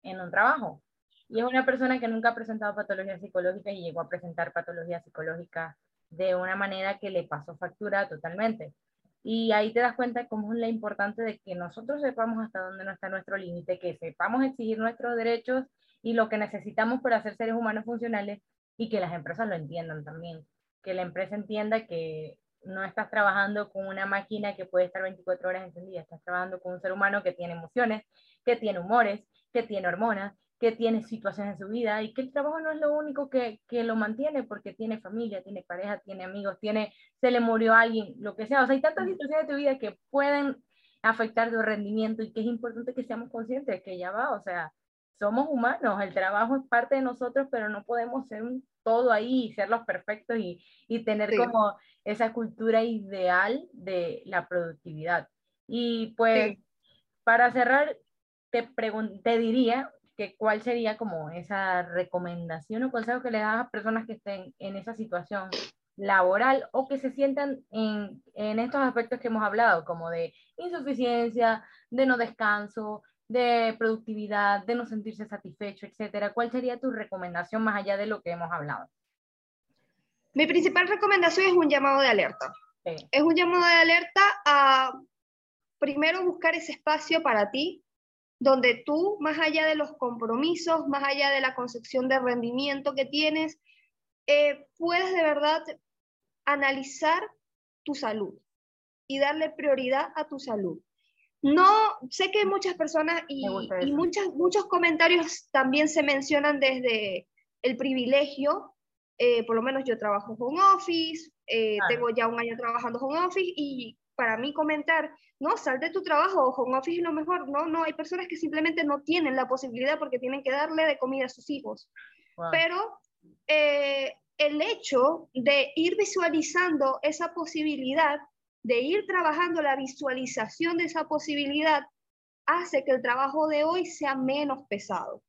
en un trabajo. Y es una persona que nunca ha presentado patologías psicológicas y llegó a presentar patologías psicológicas de una manera que le pasó factura totalmente. Y ahí te das cuenta cómo es la importante de que nosotros sepamos hasta dónde no está nuestro límite, que sepamos exigir nuestros derechos y lo que necesitamos para ser seres humanos funcionales y que las empresas lo entiendan también. Que la empresa entienda que no estás trabajando con una máquina que puede estar 24 horas encendida, estás trabajando con un ser humano que tiene emociones, que tiene humores, que tiene hormonas, que tiene situaciones en su vida y que el trabajo no es lo único que, que, lo mantiene porque tiene familia, tiene pareja, tiene amigos, tiene, se le murió alguien, lo que sea. O sea, hay tantas situaciones de tu vida que pueden afectar tu rendimiento y que es importante que seamos conscientes de que ya va, o sea, somos humanos, el trabajo es parte de nosotros, pero no podemos ser un todo ahí y ser los perfectos y, y tener como esa cultura ideal de la productividad. Y pues, para cerrar, te, te diría que cuál sería como esa recomendación o consejo que le das a personas que estén en esa situación laboral o que se sientan en, en estos aspectos que hemos hablado, como de insuficiencia, de no descanso, de productividad, de no sentirse satisfecho, etcétera. ¿Cuál sería tu recomendación más allá de lo que hemos hablado? Mi principal recomendación es un llamado de alerta. Es un llamado de alerta a primero buscar ese espacio para ti, donde tú, más allá de los compromisos, más allá de la concepción de rendimiento que tienes, eh, puedas de verdad analizar tu salud y darle prioridad a tu salud. No, sé que muchas personas y, y muchos comentarios también se mencionan desde el privilegio, eh, por lo menos yo trabajo home office, eh, tengo ya un año trabajando home office y para mí comentar, no, sal de tu trabajo, home office es lo mejor. No, no, hay personas que simplemente no tienen la posibilidad porque tienen que darle de comida a sus hijos. Pero eh, el hecho de ir visualizando esa posibilidad, de ir trabajando la visualización de esa posibilidad, hace que el trabajo de hoy sea menos pesado.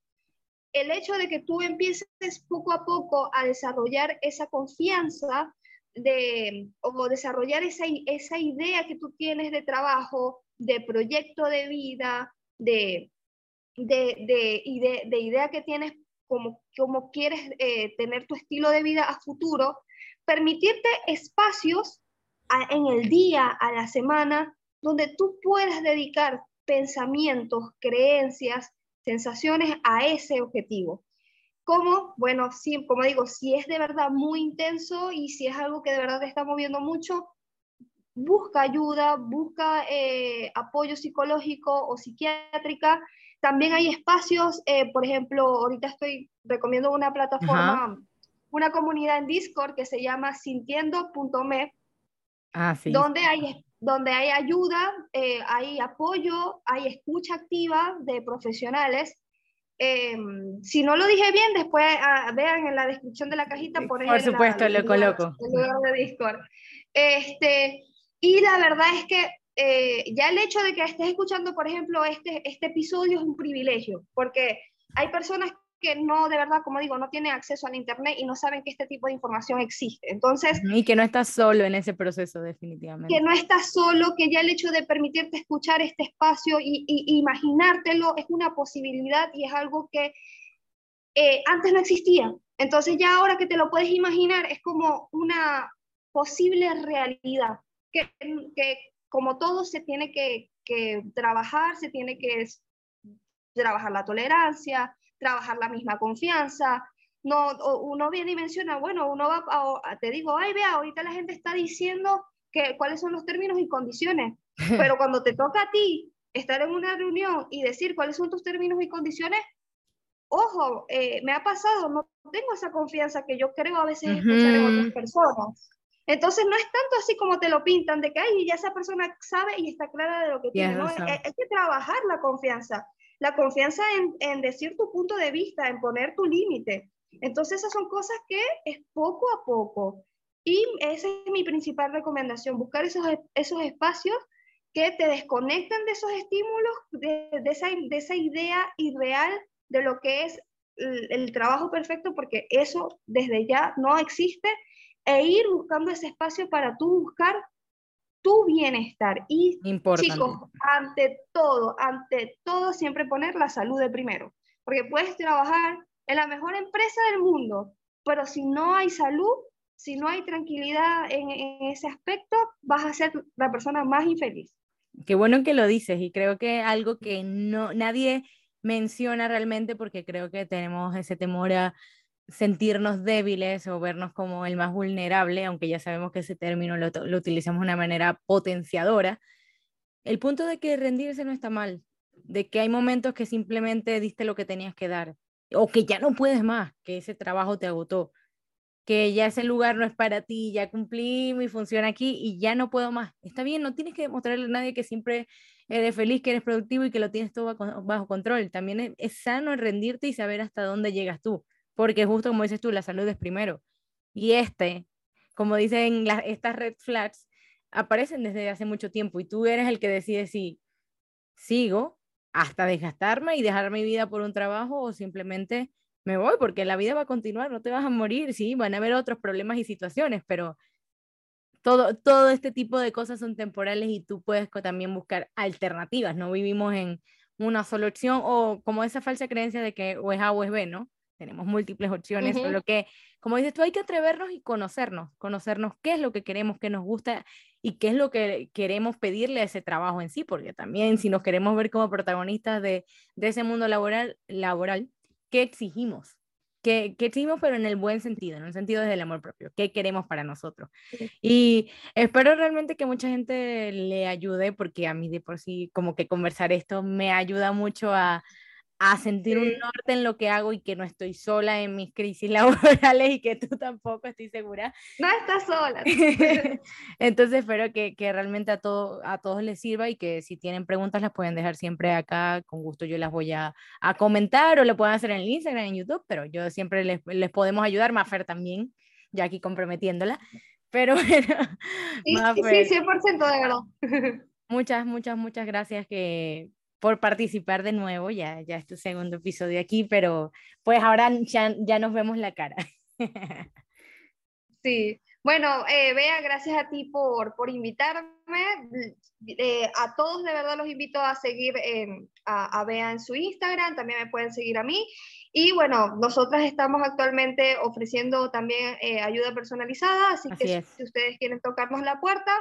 El hecho de que tú empieces poco a poco a desarrollar esa confianza de, o desarrollar esa, esa idea que tú tienes de trabajo, de proyecto de vida, de, de, de, de idea que tienes como, como quieres eh, tener tu estilo de vida a futuro, permitirte espacios en el día, a la semana, donde tú puedas dedicar pensamientos, creencias, sensaciones a ese objetivo. ¿Cómo? Bueno, sí, como digo, si es de verdad muy intenso y si es algo que de verdad te está moviendo mucho, busca ayuda, busca eh, apoyo psicológico o psiquiátrica. También hay espacios, eh, por ejemplo, ahorita estoy recomiendo una plataforma, una comunidad en Discord que se llama sintiendo.me, ah, donde, hay, donde hay ayuda, eh, hay apoyo, hay escucha activa de profesionales Em, si no lo dije bien, después ah, vean en la descripción de la cajita por Por supuesto, lo coloco. de Discord. Este, y la verdad es que eh, ya el hecho de que estés escuchando, por ejemplo, este, este episodio es un privilegio, porque hay personas que no, de verdad, como digo, no tienen acceso al Internet y no saben que este tipo de información existe. Entonces... Y que no estás solo en ese proceso, definitivamente. Que no estás solo, que ya el hecho de permitirte escuchar este espacio y, imaginártelo es una posibilidad y es algo que eh, antes no existía. Entonces ya ahora que te lo puedes imaginar es como una posible realidad, que, que como todo se tiene que, que trabajar, se tiene que trabajar la tolerancia, trabajar la misma confianza. No, uno viene y menciona, bueno, uno va, a, te digo, ay, vea, ahorita la gente está diciendo que, cuáles son los términos y condiciones, <laughs> pero cuando te toca a ti estar en una reunión y decir cuáles son tus términos y condiciones, ojo, eh, me ha pasado, no tengo esa confianza que yo creo a veces escuchar en otras personas. Entonces no es tanto así como te lo pintan, de que ay, ya esa persona sabe y está clara de lo que tiene. ¿no? Hay, que trabajar la confianza, la confianza en, decir tu punto de vista, en poner tu límite. Entonces esas son cosas que es poco a poco. Y esa es mi principal recomendación, buscar esos, esos espacios que te desconecten de esos estímulos, de, esa, de esa idea irreal de lo que es el, trabajo perfecto, porque eso desde ya no existe, e ir buscando ese espacio para tú buscar tu bienestar. Y chicos, ante todo, ante todo, siempre poner la salud de primero, porque puedes trabajar en la mejor empresa del mundo, pero si no hay salud, si no hay tranquilidad en, en ese aspecto, vas a ser la persona más infeliz. Qué bueno que lo dices y creo que algo que no nadie menciona realmente porque creo que tenemos ese temor a sentirnos débiles o vernos como el más vulnerable, aunque ya sabemos que ese término lo, utilizamos de una manera potenciadora. El punto de que rendirse no está mal, de que hay momentos que simplemente diste lo que tenías que dar o que ya no puedes más, que ese trabajo te agotó que ya ese lugar no es para ti, ya cumplí mi función aquí y ya no puedo más. Está bien, no tienes que demostrarle a nadie que siempre eres feliz, que eres productivo y que lo tienes todo bajo, control. También es, sano rendirte y saber hasta dónde llegas tú, porque justo como dices tú, la salud es primero. Y este, como dicen estas red flags, aparecen desde hace mucho tiempo y tú eres el que decide si sigo hasta desgastarme y dejar mi vida por un trabajo o simplemente me voy porque la vida va a continuar, no te vas a morir, sí, van a haber otros problemas y situaciones, pero todo, todo este tipo de cosas son temporales y tú puedes también buscar alternativas, no vivimos en una sola opción o como esa falsa creencia de que o es A o es B, ¿no? Tenemos múltiples opciones, uh lo que, como dices tú, hay que atrevernos y conocernos, conocernos qué es lo que queremos, qué nos gusta y qué es lo que queremos pedirle a ese trabajo en sí, porque también si nos queremos ver como protagonistas de, de ese mundo laboral, laboral, qué exigimos, ¿Qué, ¿Qué, exigimos, pero en el buen sentido, en el sentido desde el amor propio, qué queremos para nosotros. Y espero realmente que mucha gente le ayude, porque a mí de por sí como que conversar esto me ayuda mucho a, a sentir un norte en lo que hago y que no estoy sola en mis crisis <laughs> laborales y que tú tampoco, estoy segura. No estás sola. <laughs> Entonces espero que, que realmente a, todo, a todos les sirva y que si tienen preguntas las pueden dejar siempre acá, con gusto yo las voy a, a comentar o lo pueden hacer en el Instagram, en YouTube, pero yo siempre les, les podemos ayudar, Mafer también, ya aquí comprometiéndola. Pero <laughs> bueno, sí, sí, 100% de verdad. Muchas, muchas, muchas gracias que, por participar de nuevo, ya, ya es tu segundo episodio aquí, pero pues ahora ya, ya nos vemos la cara. <laughs> Sí, bueno, eh, Bea, gracias a ti por, por invitarme. Eh, a todos de verdad los invito a seguir a, a, Bea en su Instagram, también me pueden seguir a mí. Y bueno, nosotras estamos actualmente ofreciendo también eh, ayuda personalizada, así, que si ustedes quieren tocarnos la puerta,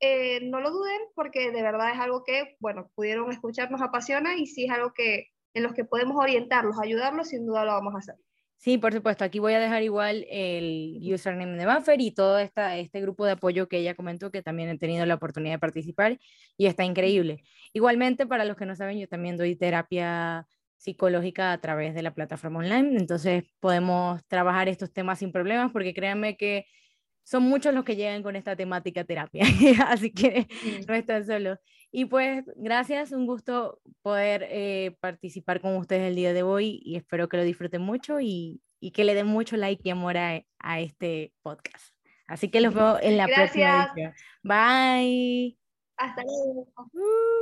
eh, no lo duden porque de verdad es algo que, bueno, pudieron escuchar, nos apasiona y si es algo que en los que podemos orientarlos, ayudarlos, sin duda lo vamos a hacer. Sí, por supuesto. Aquí voy a dejar igual el username de Buffer y todo esta, este grupo de apoyo que ella comentó, que también he tenido la oportunidad de participar y está increíble. Igualmente, para los que no saben, yo también doy terapia psicológica a través de la plataforma online, entonces podemos trabajar estos temas sin problemas porque créanme que son muchos los que llegan con esta temática terapia, <laughs> así que no están solos. Y pues gracias, un gusto poder eh, participar con ustedes el día de hoy y espero que lo disfruten mucho y, y que le den mucho like y amor a, a, este podcast. Así que los veo en la próxima edición. Bye. Hasta luego. Uh.